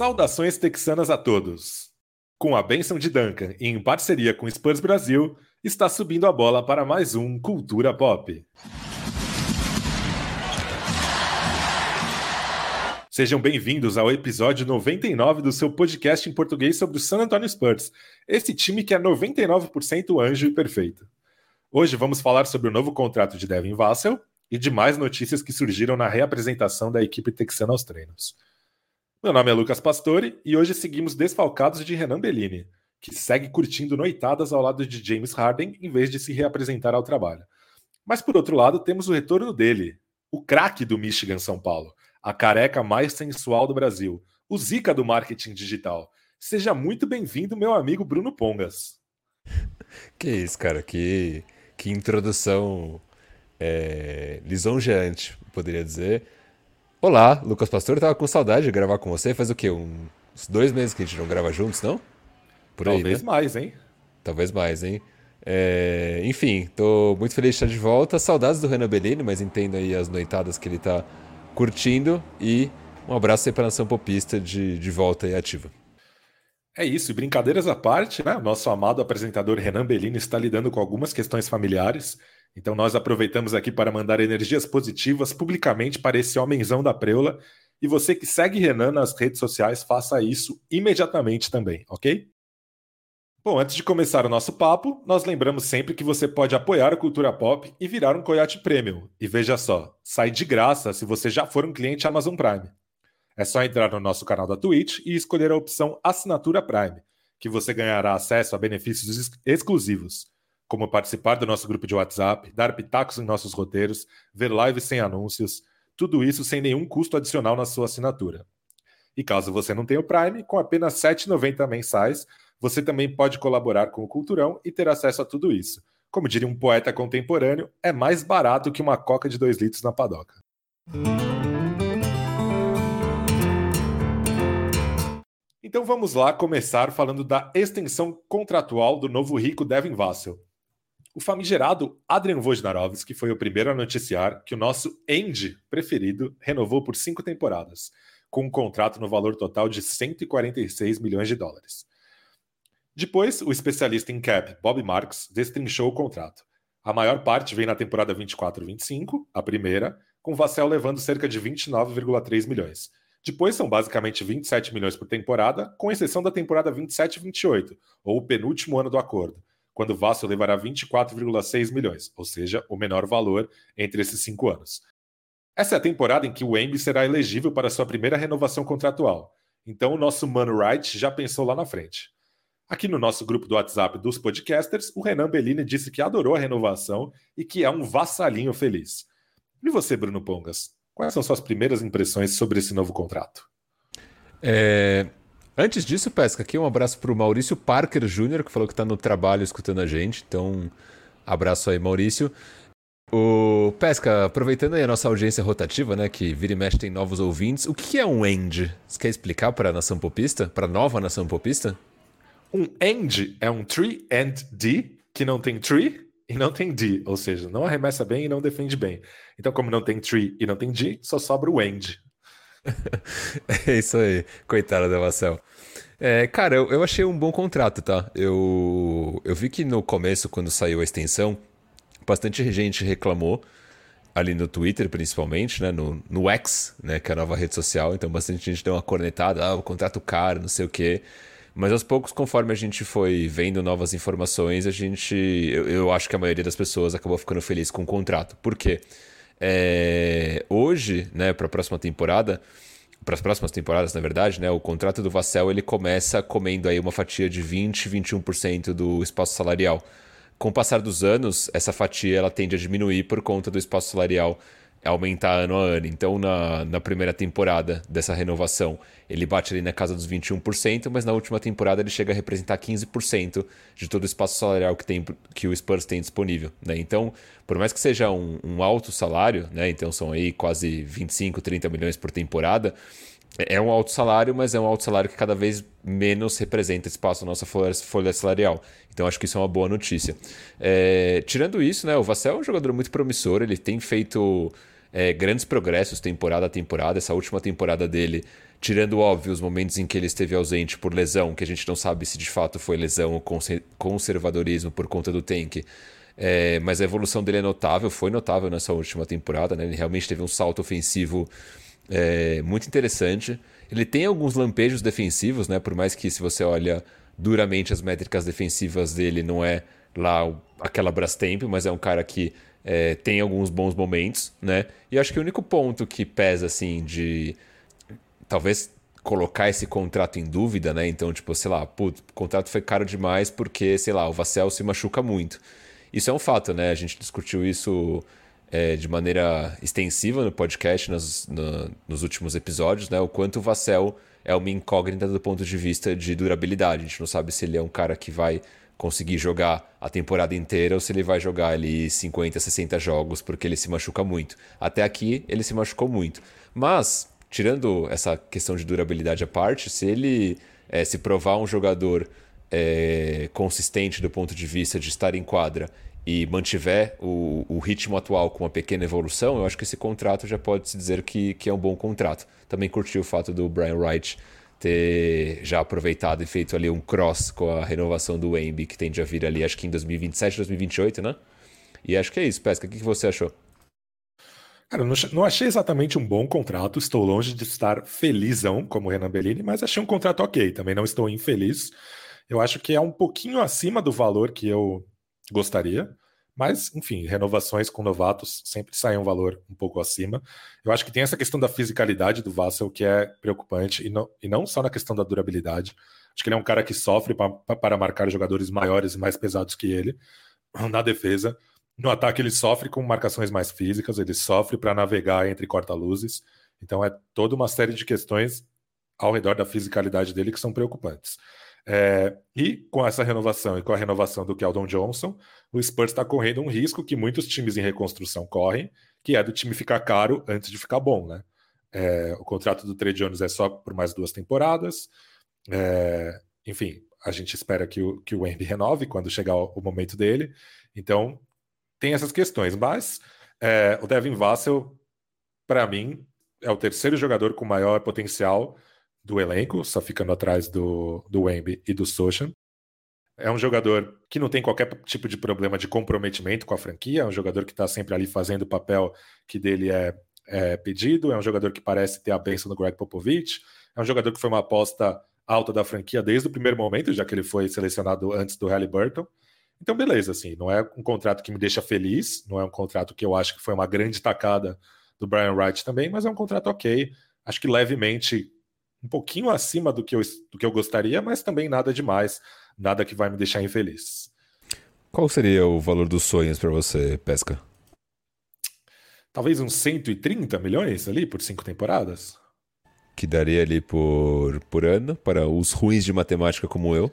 Saudações texanas a todos. Com a bênção de Duncan e em parceria com Spurs Brasil, está subindo a bola para mais um Cultura Pop. Sejam bem-vindos ao episódio 99 do seu podcast em português sobre o San Antonio Spurs, esse time que é 99% anjo e perfeito. Hoje vamos falar sobre o novo contrato de Devin Vassell e de mais notícias que surgiram na reapresentação da equipe texana aos treinos. Meu nome é Lucas Pastore e hoje seguimos desfalcados de Renan Bellini, que segue curtindo noitadas ao lado de James Harden em vez de se reapresentar ao trabalho. Mas por outro lado, temos o retorno dele, o craque do Michigan São Paulo, a careca mais sensual do Brasil, o zica do marketing digital. Seja muito bem-vindo, meu amigo Bruno Pongas. Que isso, cara, que, que introdução é, lisonjeante, poderia dizer. Olá, Lucas Pastor, tava com saudade de gravar com você. Faz o quê? Uns dois meses que a gente não grava juntos, não? Por aí, Talvez né? mais, hein? Talvez mais, hein? É... Enfim, tô muito feliz de estar de volta. Saudades do Renan Bellini, mas entendo aí as noitadas que ele tá curtindo. E um abraço aí pra nação popista de, de volta e ativa. É isso, e brincadeiras à parte, né? O nosso amado apresentador Renan Bellini está lidando com algumas questões familiares então nós aproveitamos aqui para mandar energias positivas publicamente para esse homenzão da preula. E você que segue Renan nas redes sociais, faça isso imediatamente também, ok? Bom, antes de começar o nosso papo, nós lembramos sempre que você pode apoiar a cultura pop e virar um Coyote Premium. E veja só, sai de graça se você já for um cliente Amazon Prime. É só entrar no nosso canal da Twitch e escolher a opção Assinatura Prime, que você ganhará acesso a benefícios exclusivos como participar do nosso grupo de WhatsApp, dar pitacos em nossos roteiros, ver lives sem anúncios, tudo isso sem nenhum custo adicional na sua assinatura. E caso você não tenha o Prime, com apenas R$ 7,90 mensais, você também pode colaborar com o Culturão e ter acesso a tudo isso. Como diria um poeta contemporâneo, é mais barato que uma coca de 2 litros na padoca. Então vamos lá começar falando da extensão contratual do novo rico Devin Vassell. O famigerado Adrian Wojnarowski foi o primeiro a noticiar que o nosso End preferido renovou por cinco temporadas, com um contrato no valor total de 146 milhões de dólares. Depois, o especialista em cap Bob Marks destrinchou o contrato. A maior parte vem na temporada 24-25, a primeira, com Vassell levando cerca de 29,3 milhões. Depois são basicamente 27 milhões por temporada, com exceção da temporada 27-28, ou o penúltimo ano do acordo, quando o Vasco levará 24,6 milhões, ou seja, o menor valor entre esses cinco anos. Essa é a temporada em que o Embi será elegível para sua primeira renovação contratual. Então o nosso Mano Wright já pensou lá na frente. Aqui no nosso grupo do WhatsApp dos podcasters, o Renan Bellini disse que adorou a renovação e que é um vassalinho feliz. E você, Bruno Pongas? Quais são suas primeiras impressões sobre esse novo contrato? É, Antes disso, Pesca, aqui um abraço para o Maurício Parker Jr., que falou que está no trabalho escutando a gente. Então, abraço aí, Maurício. O Pesca, aproveitando aí a nossa audiência rotativa, né, que vira e mexe tem novos ouvintes, o que é um end? Você quer explicar para a nação popista, para a nova nação popista? Um end é um tree and D, que não tem tree e não tem D, ou seja, não arremessa bem e não defende bem. Então, como não tem tree e não tem D, só sobra o end. é isso aí, coitada da Marcel. É, cara, eu, eu, achei um bom contrato, tá? Eu, eu vi que no começo, quando saiu a extensão, bastante gente reclamou, ali no Twitter principalmente, né? No, no X, né? Que é a nova rede social. Então bastante gente deu uma cornetada, ah, o contrato caro, não sei o quê. Mas aos poucos, conforme a gente foi vendo novas informações, a gente. Eu, eu acho que a maioria das pessoas acabou ficando feliz com o contrato. Por quê? É, hoje, né, para a próxima temporada, para as próximas temporadas, na verdade, né, o contrato do Vassell ele começa comendo aí uma fatia de 20, 21% do espaço salarial. Com o passar dos anos, essa fatia ela tende a diminuir por conta do espaço salarial aumentar ano a ano. Então, na, na primeira temporada dessa renovação, ele bate ali na casa dos 21%, mas na última temporada ele chega a representar 15% de todo o espaço salarial que, tem, que o Spurs tem disponível. Né? Então, por mais que seja um, um alto salário, né? então são aí quase 25, 30 milhões por temporada, é um alto salário, mas é um alto salário que cada vez menos representa espaço na nossa folha salarial. Então acho que isso é uma boa notícia. É, tirando isso, né, o Vassell é um jogador muito promissor, ele tem feito é, grandes progressos temporada a temporada. Essa última temporada dele, tirando óbvio os momentos em que ele esteve ausente por lesão, que a gente não sabe se de fato foi lesão ou conservadorismo por conta do tank. É, mas a evolução dele é notável, foi notável nessa última temporada. Né? Ele realmente teve um salto ofensivo é, muito interessante. Ele tem alguns lampejos defensivos, né? por mais que se você olha duramente as métricas defensivas dele, não é lá aquela Brastemp, mas é um cara que é, tem alguns bons momentos, né? E acho que o único ponto que pesa, assim, de talvez colocar esse contrato em dúvida, né? Então, tipo, sei lá, putz, o contrato foi caro demais porque, sei lá, o Vassell se machuca muito. Isso é um fato, né? A gente discutiu isso é, de maneira extensiva no podcast nos, no, nos últimos episódios, né? O quanto o Vassell é uma incógnita do ponto de vista de durabilidade. A gente não sabe se ele é um cara que vai conseguir jogar a temporada inteira ou se ele vai jogar ali 50, 60 jogos porque ele se machuca muito. Até aqui ele se machucou muito. Mas, tirando essa questão de durabilidade à parte, se ele é, se provar um jogador é, consistente do ponto de vista de estar em quadra e mantiver o, o, ritmo atual com uma pequena evolução, eu acho que esse contrato já pode se dizer que, que é um bom contrato. Também curti o fato do Brian Wright ter já aproveitado e feito ali um cross com a renovação do Wemby, que tende a vir ali, acho que em 2027, 2028, né? E acho que é isso, Pesca. O que você achou? Cara, não achei exatamente um bom contrato. Estou longe de estar felizão como Renan Bellini, mas achei um contrato ok. Também não estou infeliz. Eu acho que é um pouquinho acima do valor que eu gostaria. Mas, enfim, renovações com novatos sempre saem um valor um pouco acima. Eu acho que tem essa questão da fisicalidade do Vassell que é preocupante, e não, e não só na questão da durabilidade. Acho que ele é um cara que sofre pra, para marcar jogadores maiores e mais pesados que ele na defesa. No ataque, ele sofre com marcações mais físicas, ele sofre para navegar entre corta-luzes. Então, é toda uma série de questões ao redor da fisicalidade dele que são preocupantes. É, e com essa renovação e com a renovação do Keldon Johnson, o Spurs está correndo um risco que muitos times em reconstrução correm, que é do time ficar caro antes de ficar bom, né? É, o contrato do Trey Jones é só por mais duas temporadas. É, enfim, a gente espera que o, que o Wemby renove quando chegar o, o, momento dele. Então, tem essas questões. Mas é, o Devin Vassell, para mim, é o terceiro jogador com maior potencial do elenco, só ficando atrás do, do Wemby e do Sochan. É um jogador que não tem qualquer tipo de problema de comprometimento com a franquia, é um jogador que está sempre ali fazendo o papel que dele é, é, pedido, é um jogador que parece ter a bênção do Greg Popovich, é um jogador que foi uma aposta alta da franquia desde o primeiro momento, já que ele foi selecionado antes do Halliburton. Então, beleza, assim, não é um contrato que me deixa feliz, não é um contrato que eu acho que foi uma grande tacada do Brian Wright também, mas é um contrato ok. Acho que levemente um pouquinho acima do que, eu, do que eu gostaria, mas também nada demais, nada que vai me deixar infeliz. Qual seria o valor dos sonhos para você, Pesca? Talvez uns 130 milhões ali por cinco temporadas. Que daria ali por, por ano para os ruins de matemática como eu?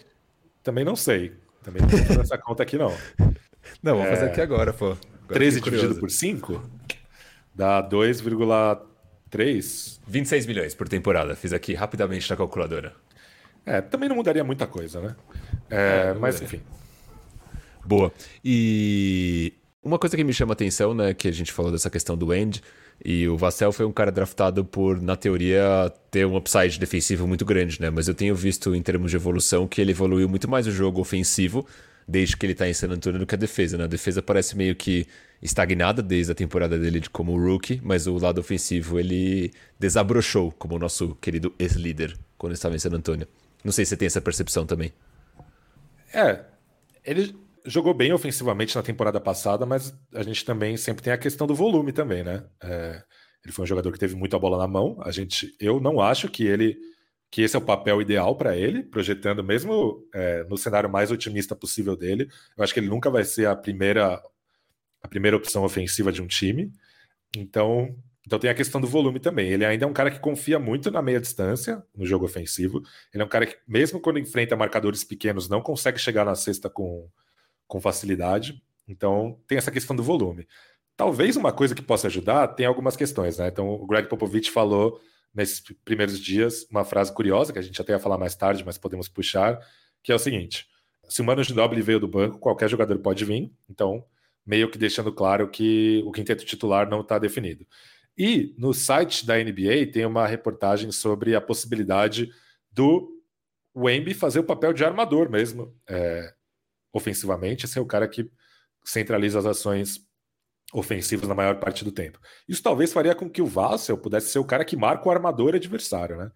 Também não sei. Também não vou essa conta aqui, não. Não, vou é... fazer aqui agora, pô. Agora 13 dividido por 5 dá 2,3 3? 26 milhões por temporada. Fiz aqui rapidamente na calculadora. É, também não mudaria muita coisa, né? É, é, mas enfim. Boa. E uma coisa que me chama a atenção, né, que a gente falou dessa questão do end, e o Vassell foi um cara draftado por, na teoria, ter um upside defensivo muito grande, né? Mas eu tenho visto em termos de evolução que ele evoluiu muito mais o jogo ofensivo desde que ele está em San Antonio do que a defesa, né? A defesa parece meio que estagnada desde a temporada dele de como rookie, mas o lado ofensivo ele desabrochou como o nosso querido ex-líder quando estava em San Antonio. Não sei se você tem essa percepção também. É, ele jogou bem ofensivamente na temporada passada, mas a gente também sempre tem a questão do volume também, né? É, ele foi um jogador que teve muita bola na mão. A gente, eu não acho que ele que esse é o papel ideal para ele, projetando mesmo é, no cenário mais otimista possível dele. Eu acho que ele nunca vai ser a primeira a primeira opção ofensiva de um time. Então, então tem a questão do volume também. Ele ainda é um cara que confia muito na meia distância no jogo ofensivo. Ele é um cara que, mesmo quando enfrenta marcadores pequenos, não consegue chegar na cesta com, com facilidade. Então tem essa questão do volume. Talvez uma coisa que possa ajudar tem algumas questões, né? Então o Greg Popovich falou nesses primeiros dias uma frase curiosa que a gente até ia falar mais tarde, mas podemos puxar, que é o seguinte: se o Mano Ginobili veio do banco, qualquer jogador pode vir. Então meio que deixando claro que o quinteto titular não está definido. E no site da NBA tem uma reportagem sobre a possibilidade do Wemby fazer o papel de armador mesmo, é, ofensivamente, ser o cara que centraliza as ações ofensivas na maior parte do tempo. Isso talvez faria com que o Vassell pudesse ser o cara que marca o armador adversário, né?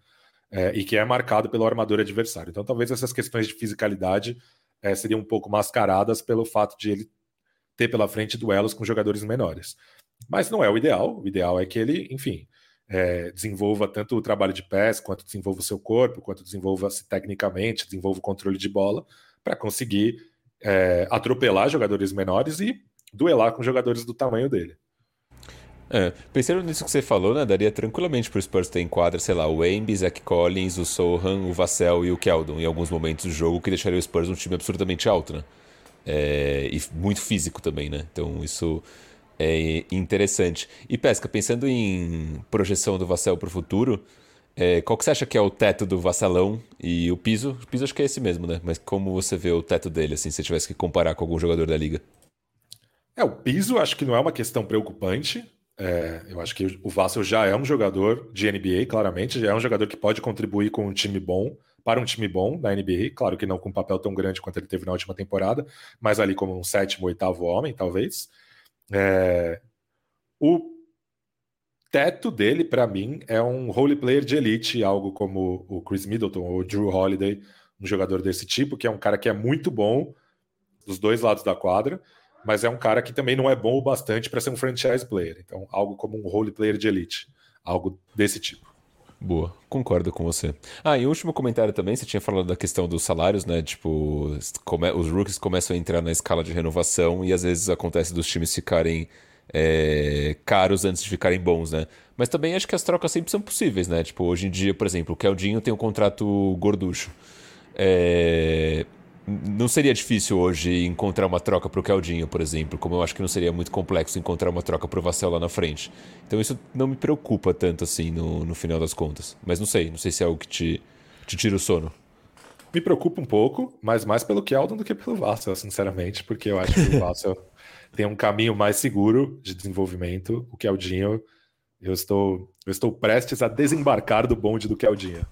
É, e que é marcado pelo armador adversário. Então, talvez essas questões de fisicalidade é, seriam um pouco mascaradas pelo fato de ele ter pela frente duelos com jogadores menores. Mas não é o ideal. O ideal é que ele, enfim, é, desenvolva tanto o trabalho de pés, quanto desenvolva o seu corpo, quanto desenvolva-se tecnicamente, desenvolva o controle de bola, para conseguir é, atropelar jogadores menores e duelar com jogadores do tamanho dele. É, pensando nisso que você falou, né, daria tranquilamente para o Spurs ter em quadra, sei lá, o Embiid, Zach Collins, o Sohan, o Vassell e o Keldon em alguns momentos do jogo, que deixaria o Spurs um time absurdamente alto, né? É, e muito físico também, né? Então isso é interessante. E Pesca, pensando em projeção do Vassell para o futuro, é, qual que você acha que é o teto do Vassalão e o piso? O piso acho que é esse mesmo, né? Mas como você vê o teto dele, assim, se você tivesse que comparar com algum jogador da liga? É, o piso acho que não é uma questão preocupante. É, eu acho que o Vassell já é um jogador de NBA, claramente, já é um jogador que pode contribuir com um time bom, para um time bom da NBA, claro que não com um papel tão grande quanto ele teve na última temporada, mas ali como um sétimo, oitavo homem, talvez. É, o teto dele, para mim, é um role player de elite, algo como o Chris Middleton ou o Drew Holiday, um jogador desse tipo, que é um cara que é muito bom dos dois lados da quadra, mas é um cara que também não é bom o bastante para ser um franchise player. Então, algo como um role player de elite, algo desse tipo. Boa, concordo com você. Ah, e último comentário também, você tinha falado da questão dos salários, né? Tipo, come... os rookies começam a entrar na escala de renovação e às vezes acontece dos times ficarem é... caros antes de ficarem bons, né? Mas também acho que as trocas sempre são possíveis, né? Tipo, hoje em dia, por exemplo, o Keldinho tem um contrato gorducho. É não seria difícil hoje encontrar uma troca para o Caldinho, por exemplo, como eu acho que não seria muito complexo encontrar uma troca para o Vassell lá na frente. Então isso não me preocupa tanto assim no, no final das contas. Mas não sei, não sei se é algo que te, te tira o sono. Me preocupa um pouco, mas mais pelo Keldon do que pelo Vassell, sinceramente, porque eu acho que o Vassell tem um caminho mais seguro de desenvolvimento. O Keldinho, eu estou, eu estou prestes a desembarcar do bonde do Keldinho.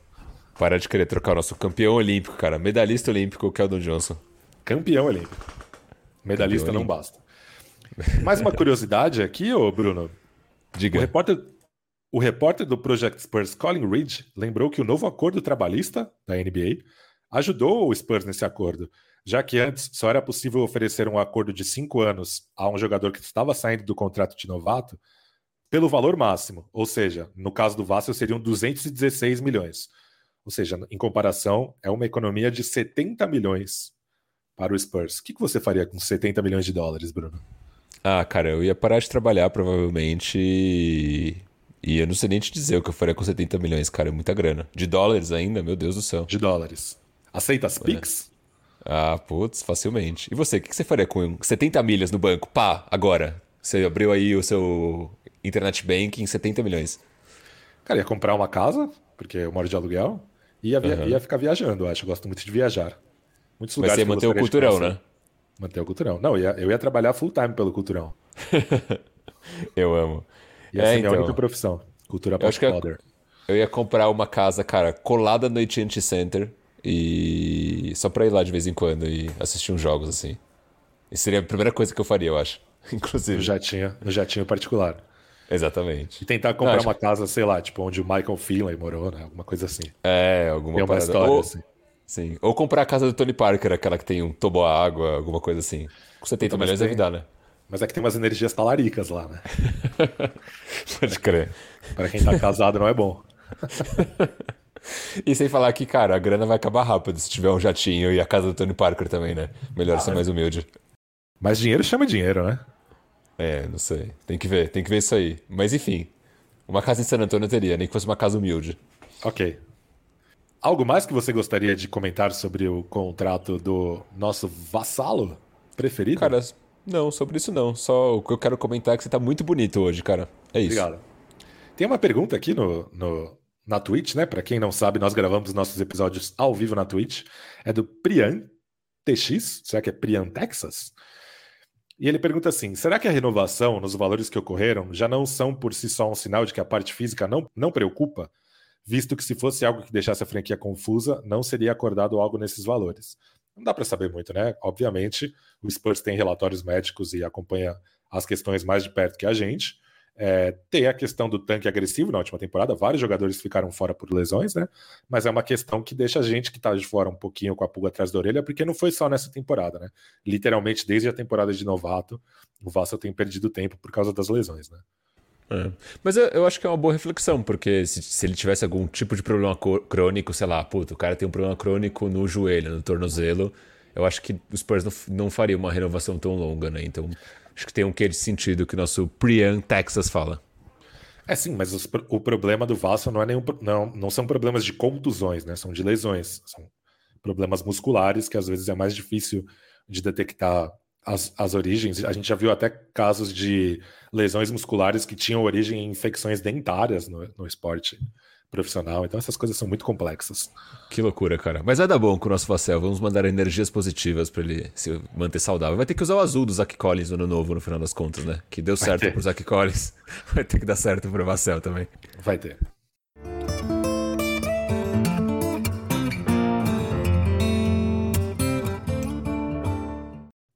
Para de querer trocar o nosso campeão olímpico, cara. Medalhista olímpico, o Keldon Johnson. Campeão olímpico. Medalhista campeão não olímpico. basta. Mais uma curiosidade aqui, ô Bruno. Diga. O repórter, o repórter do Project Spurs, Colin Reed, lembrou que o novo acordo trabalhista da NBA ajudou o Spurs nesse acordo, já que antes só era possível oferecer um acordo de cinco anos a um jogador que estava saindo do contrato de novato pelo valor máximo, ou seja, no caso do Vassell seriam 216 milhões. Ou seja, em comparação, é uma economia de 70 milhões para o Spurs. O que você faria com 70 milhões de dólares, Bruno? Ah, cara, eu ia parar de trabalhar provavelmente e... e eu não sei nem te dizer o que eu faria com 70 milhões, cara, é muita grana. De dólares ainda, meu Deus do céu. De dólares. Aceita as Pix? Ah, putz, facilmente. E você, o que você faria com 70 milhas no banco? Pá, agora. Você abriu aí o seu internet banking 70 milhões. Cara, ia comprar uma casa, porque eu moro de aluguel. Ia, uhum. ia ficar viajando, eu acho. Eu gosto muito de viajar. Muitos lugares. Mas você manter o culturão, né? Manter o culturão. Não, eu ia, eu ia trabalhar full time pelo culturão. eu amo. Ia é, ser então, minha única profissão. Cultura pop eu, eu ia comprar uma casa, cara, colada no AT&T Center e só pra ir lá de vez em quando e assistir uns jogos assim. Isso seria a primeira coisa que eu faria, eu acho. Inclusive. Eu já tinha, eu já tinha particular. Exatamente. E tentar comprar Não, uma que... casa, sei lá, tipo, onde o Michael Finlay morou, né? Alguma coisa assim. É, alguma Tem uma parada. história Ou... assim. Sim. Ou comprar a casa do Tony Parker, aquela que tem um tobo a água, alguma coisa assim. Com 70 então, milhões deve dar, né? Mas é que tem umas energias talaricas lá, né? Pode crer. Para quem tá casado não é bom. e sem falar que, cara, a grana vai acabar rápido se tiver um jatinho e a casa do Tony Parker também, né? Melhor ah, ser mais humilde. Mas dinheiro chama dinheiro, né? É, não sei. Tem que ver, tem que ver isso aí. Mas enfim, uma casa em San Antônio eu teria, nem que fosse uma casa humilde. Ok. Algo mais que você gostaria de comentar sobre o contrato do nosso vassalo preferido? Cara, não, sobre isso não. Só o que eu quero comentar é que você tá muito bonito hoje, cara. É isso. Obrigado. Tem uma pergunta aqui no, no na Twitch, né? Para quem não sabe, nós gravamos nossos episódios ao vivo na Twitch. É do Prian TX, será que é Prian Texas? E ele pergunta assim: será que a renovação nos valores que ocorreram já não são por si só um sinal de que a parte física não, não preocupa? Visto que se fosse algo que deixasse a franquia confusa, não seria acordado algo nesses valores. Não dá para saber muito, né? Obviamente, o Spurs tem relatórios médicos e acompanha as questões mais de perto que a gente. É, tem a questão do tanque agressivo na última temporada, vários jogadores ficaram fora por lesões, né? Mas é uma questão que deixa a gente que está de fora um pouquinho com a pulga atrás da orelha, porque não foi só nessa temporada, né? Literalmente, desde a temporada de novato, o Vassal tem perdido tempo por causa das lesões, né? É. Mas eu, eu, acho que é uma boa reflexão, porque se, se, ele tivesse algum tipo de problema crônico, sei lá, puto, o cara tem um problema crônico no joelho, no tornozelo, eu acho que os Spurs não, não faria uma renovação tão longa, né? Então Acho que tem um quê de sentido que o nosso Prian Texas fala. É sim, mas os, o problema do Vasco não é nenhum. Não, não são problemas de contusões, né? São de lesões. São problemas musculares que às vezes é mais difícil de detectar as, as origens. A gente já viu até casos de lesões musculares que tinham origem em infecções dentárias no, no esporte profissional. Então essas coisas são muito complexas. Que loucura, cara. Mas vai dar bom com o nosso Vassel. Vamos mandar energias positivas para ele se manter saudável. Vai ter que usar o azul do Zach Collins no ano novo, no final das contas, né? Que deu certo pro Zach Collins. Vai ter que dar certo pro Vassel também. Vai ter.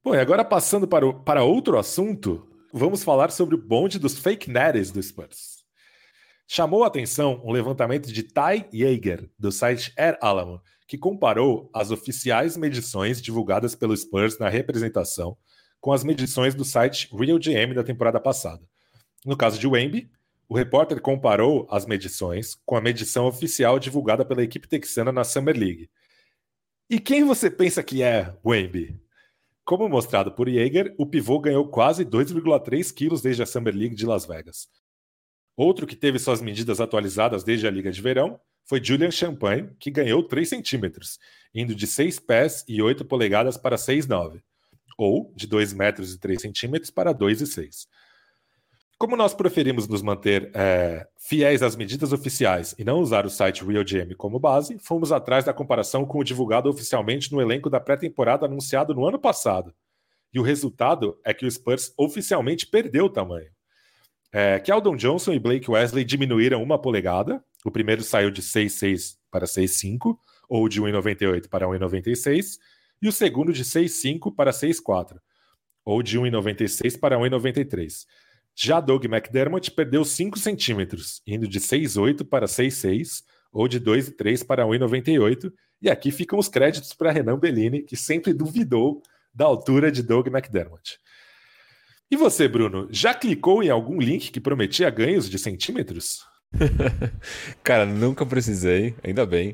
Bom, e agora passando para, o, para outro assunto, vamos falar sobre o bonde dos fake netters do Spurs. Chamou a atenção um levantamento de Ty Yeager, do site Air Alamo, que comparou as oficiais medições divulgadas pelo Spurs na representação com as medições do site Real GM da temporada passada. No caso de Wemby, o repórter comparou as medições com a medição oficial divulgada pela equipe texana na Summer League. E quem você pensa que é Wemby? Como mostrado por Yeager, o pivô ganhou quase 2,3 quilos desde a Summer League de Las Vegas. Outro que teve suas medidas atualizadas desde a Liga de Verão foi Julian Champagne, que ganhou 3 centímetros, indo de 6 pés e 8 polegadas para 6,9, ou de 2 metros e 3 centímetros para 2,6. Como nós preferimos nos manter é, fiéis às medidas oficiais e não usar o site RealGM como base, fomos atrás da comparação com o divulgado oficialmente no elenco da pré-temporada anunciado no ano passado. E o resultado é que o Spurs oficialmente perdeu o tamanho. É, Keldon Johnson e Blake Wesley diminuíram uma polegada. O primeiro saiu de 6,6 para 6,5, ou de 1,98 para 1,96, e o segundo de 6,5 para 6,4, ou de 1,96 para 1,93. Já Doug McDermott perdeu 5 centímetros, indo de 6,8 para 6,6, ou de 2,3 para 1,98. E aqui ficam os créditos para Renan Bellini, que sempre duvidou da altura de Doug McDermott. E você, Bruno, já clicou em algum link que prometia ganhos de centímetros? Cara, nunca precisei, ainda bem.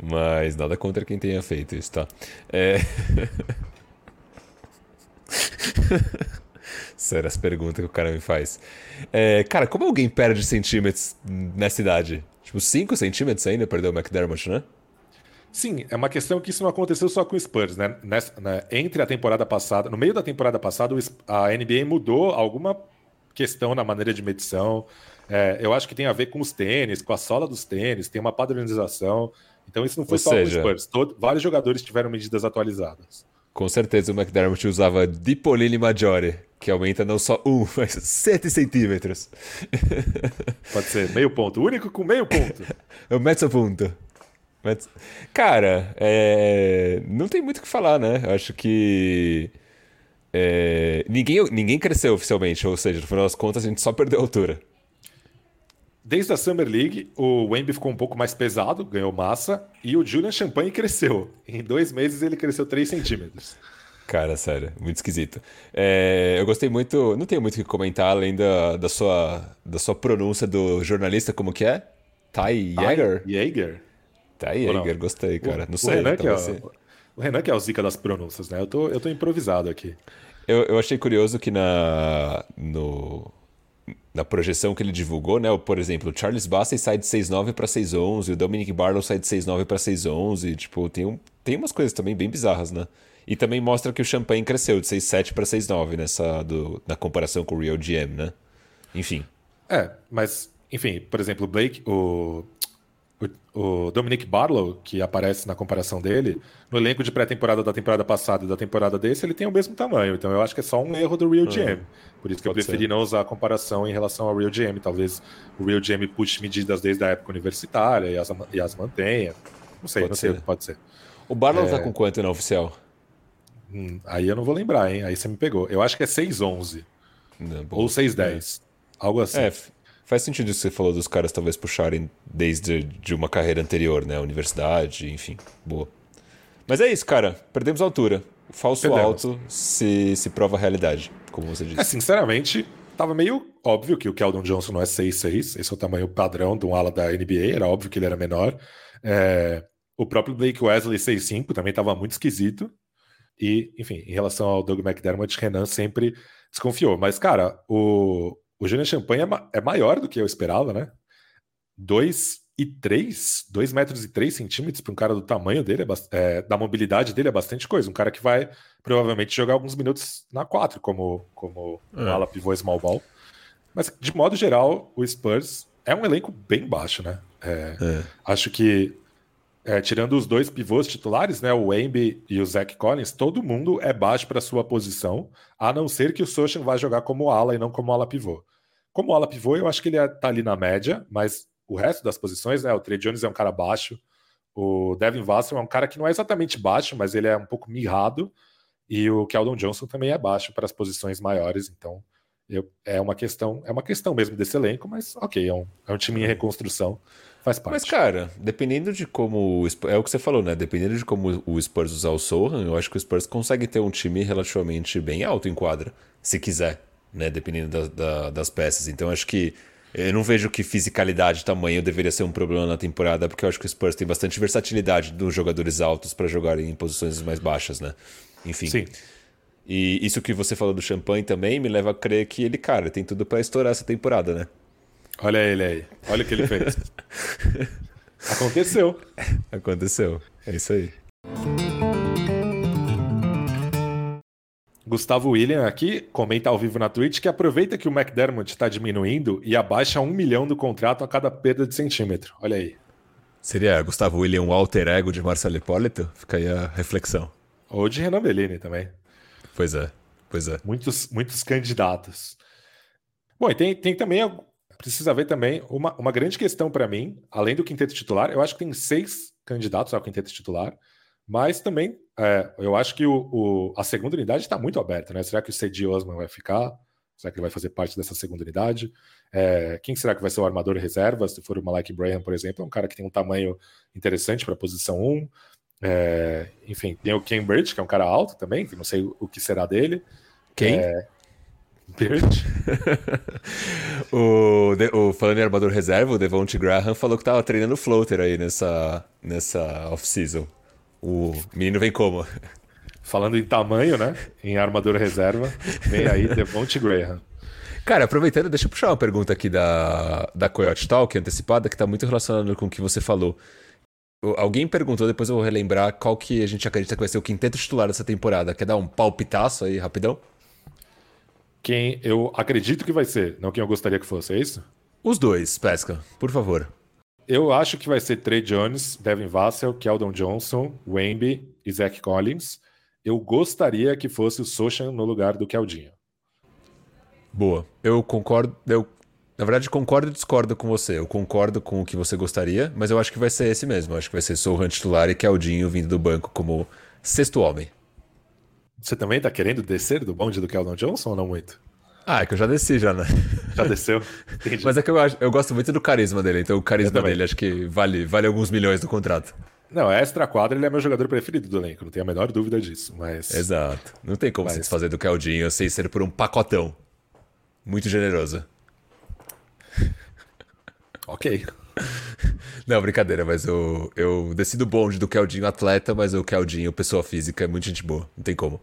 Mas nada contra quem tenha feito isso, tá? É... Sério, as perguntas que o cara me faz. É, cara, como alguém perde centímetros nessa idade? Tipo, 5 centímetros ainda perdeu o McDermott, né? Sim, é uma questão que isso não aconteceu só com o Spurs, né? Nessa, né? Entre a temporada passada, no meio da temporada passada, a NBA mudou alguma questão na maneira de medição. É, eu acho que tem a ver com os tênis, com a sola dos tênis, tem uma padronização. Então isso não foi Ou só seja... com o Spurs. Todo, vários jogadores tiveram medidas atualizadas. Com certeza o McDermott usava Dipolini Maggiore, que aumenta não só um, mas 7 centímetros. Pode ser meio ponto. O único com meio ponto. o mezzo ponto. Mas, cara, é... não tem muito o que falar, né? Eu acho que. É... Ninguém, ninguém cresceu oficialmente, ou seja, no final das contas a gente só perdeu altura. Desde a Summer League, o Wemby ficou um pouco mais pesado, ganhou massa, e o Julian Champagne cresceu. Em dois meses ele cresceu 3 centímetros. Cara, sério, muito esquisito. É, eu gostei muito, não tenho muito o que comentar além da, da, sua, da sua pronúncia do jornalista, como que é? Ty Yeager? Yeager. Tá aí, Edgar, gostei, cara. Não sei. O Renan, que é, o, o Renan que é o zica das pronúncias, né? Eu tô, eu tô improvisado aqui. Eu, eu achei curioso que na, no, na projeção que ele divulgou, né? Por exemplo, o Charles Bassey sai de 6'9 para 6'11, o Dominic Barlow sai de 6'9 para 6'11, tipo, tem, um, tem umas coisas também bem bizarras, né? E também mostra que o Champagne cresceu de 6'7 para 6'9 nessa do, na comparação com o Real GM, né? Enfim. É, mas, enfim, por exemplo, o Blake, o o, o Dominic Barlow, que aparece na comparação dele, no elenco de pré-temporada da temporada passada e da temporada desse, ele tem o mesmo tamanho. Então eu acho que é só um erro do Real GM. Uhum. Por isso que pode eu preferi ser. não usar a comparação em relação ao Real GM. Talvez o Real GM puxe medidas desde a época universitária e as, e as mantenha. Não sei, pode não ser. sei pode ser. O Barlow tá é... tá com quanto na oficial? Hum, aí eu não vou lembrar, hein? Aí você me pegou. Eu acho que é 6'11. Ou 6'10. É. Algo assim. É, faz sentido isso que você falou dos caras talvez puxarem desde de uma carreira anterior, né? Universidade, enfim. Boa. Mas é isso, cara. Perdemos a altura. O falso Perdemos. alto se, se prova a realidade, como você disse. É, sinceramente, tava meio óbvio que o Keldon Johnson não é 6'6". Esse é o tamanho padrão de um ala da NBA. Era óbvio que ele era menor. É... O próprio Blake Wesley 6'5", também tava muito esquisito. E, enfim, em relação ao Doug McDermott, Renan sempre desconfiou. Mas, cara, o, o Júnior Champagne é, ma é, maior do que eu esperava, né? 2 e 3, 2 metros e 3 centímetros para um cara do tamanho dele, é, é, da mobilidade dele é bastante coisa. Um cara que vai provavelmente jogar alguns minutos na 4 como, como é. ala pivô small ball. Mas, de modo geral, o Spurs é um elenco bem baixo, né? É, é. Acho que é, tirando os dois pivôs titulares, né, o Embi e o Zach Collins, todo mundo é baixo para sua posição, a não ser que o Sochan vá jogar como ala e não como ala pivô. Como ala pivô, eu acho que ele está ali na média, mas o resto das posições, né, o Trey Jones é um cara baixo, o Devin Vassell é um cara que não é exatamente baixo, mas ele é um pouco mirrado, e o Keldon Johnson também é baixo para as posições maiores, então eu, é uma questão, é uma questão mesmo desse elenco, mas ok, é um, é um time em reconstrução. Faz parte. Mas, cara, dependendo de como. É o que você falou, né? Dependendo de como o Spurs usar o Sohan, eu acho que o Spurs consegue ter um time relativamente bem alto em quadra, se quiser, né? Dependendo da, da, das peças. Então, acho que. Eu não vejo que fisicalidade, tamanho deveria ser um problema na temporada, porque eu acho que o Spurs tem bastante versatilidade dos jogadores altos para jogarem em posições mais baixas, né? Enfim. Sim. E isso que você falou do Champagne também me leva a crer que ele, cara, tem tudo para estourar essa temporada, né? Olha ele aí. Olha o que ele fez. Aconteceu. Aconteceu. É isso aí. Gustavo William aqui comenta ao vivo na Twitch que aproveita que o McDermott está diminuindo e abaixa um milhão do contrato a cada perda de centímetro. Olha aí. Seria Gustavo William um alter ego de Marcelo Hipólito? Fica aí a reflexão. Ou de Renan Bellini também. Pois é, pois é. Muitos, muitos candidatos. Bom, e tem, tem também precisa ver também uma, uma grande questão para mim, além do quinteto titular, eu acho que tem seis candidatos ao quinteto titular, mas também é, eu acho que o, o a segunda unidade está muito aberta, né? Será que o Cedi Osman vai ficar? Será que ele vai fazer parte dessa segunda unidade? É, quem será que vai ser o armador reserva? Se for o Malek Braham, por exemplo, é um cara que tem um tamanho interessante para a posição 1. É, enfim, tem o Cambridge, que é um cara alto também, que não sei o que será dele. Quem? É, o, o, falando em armador reserva, o Devonte Graham falou que tava treinando floater aí nessa, nessa off-season. O menino vem como? Falando em tamanho, né? Em armador reserva, vem aí Devonte Graham. Cara, aproveitando, deixa eu puxar uma pergunta aqui da, da Coyote Talk antecipada, que está muito relacionada com o que você falou. Alguém perguntou, depois eu vou relembrar qual que a gente acredita que vai ser o quinteto titular dessa temporada. Quer dar um palpitaço aí, rapidão? quem eu acredito que vai ser, não quem eu gostaria que fosse, é isso? Os dois, Pesca, por favor. Eu acho que vai ser Trey Jones, Devin Vassell, Keldon Johnson, Wemby e Zach Collins. Eu gostaria que fosse o Sochan no lugar do Keldinho. Boa. Eu concordo. Eu, na verdade, concordo e discordo com você. Eu concordo com o que você gostaria, mas eu acho que vai ser esse mesmo. Eu acho que vai ser Sohan titular e Keldinho vindo do banco como sexto homem. Você também tá querendo descer do bonde do Keldon Johnson ou não muito? Ah, é que eu já desci já, né? Já desceu? Entendi. Mas é que eu, eu gosto muito do carisma dele, então o carisma dele acho que vale, vale alguns milhões do contrato. Não, extra quadra ele é meu jogador preferido do elenco, não tenho a menor dúvida disso, mas... Exato. Não tem como mas... se desfazer do Keldinho sem ser por um pacotão. Muito generoso. ok. Não, brincadeira, mas eu, eu decido bonde do Keldinho atleta, mas o Keldinho, pessoa física, é muito gente boa. Não tem como.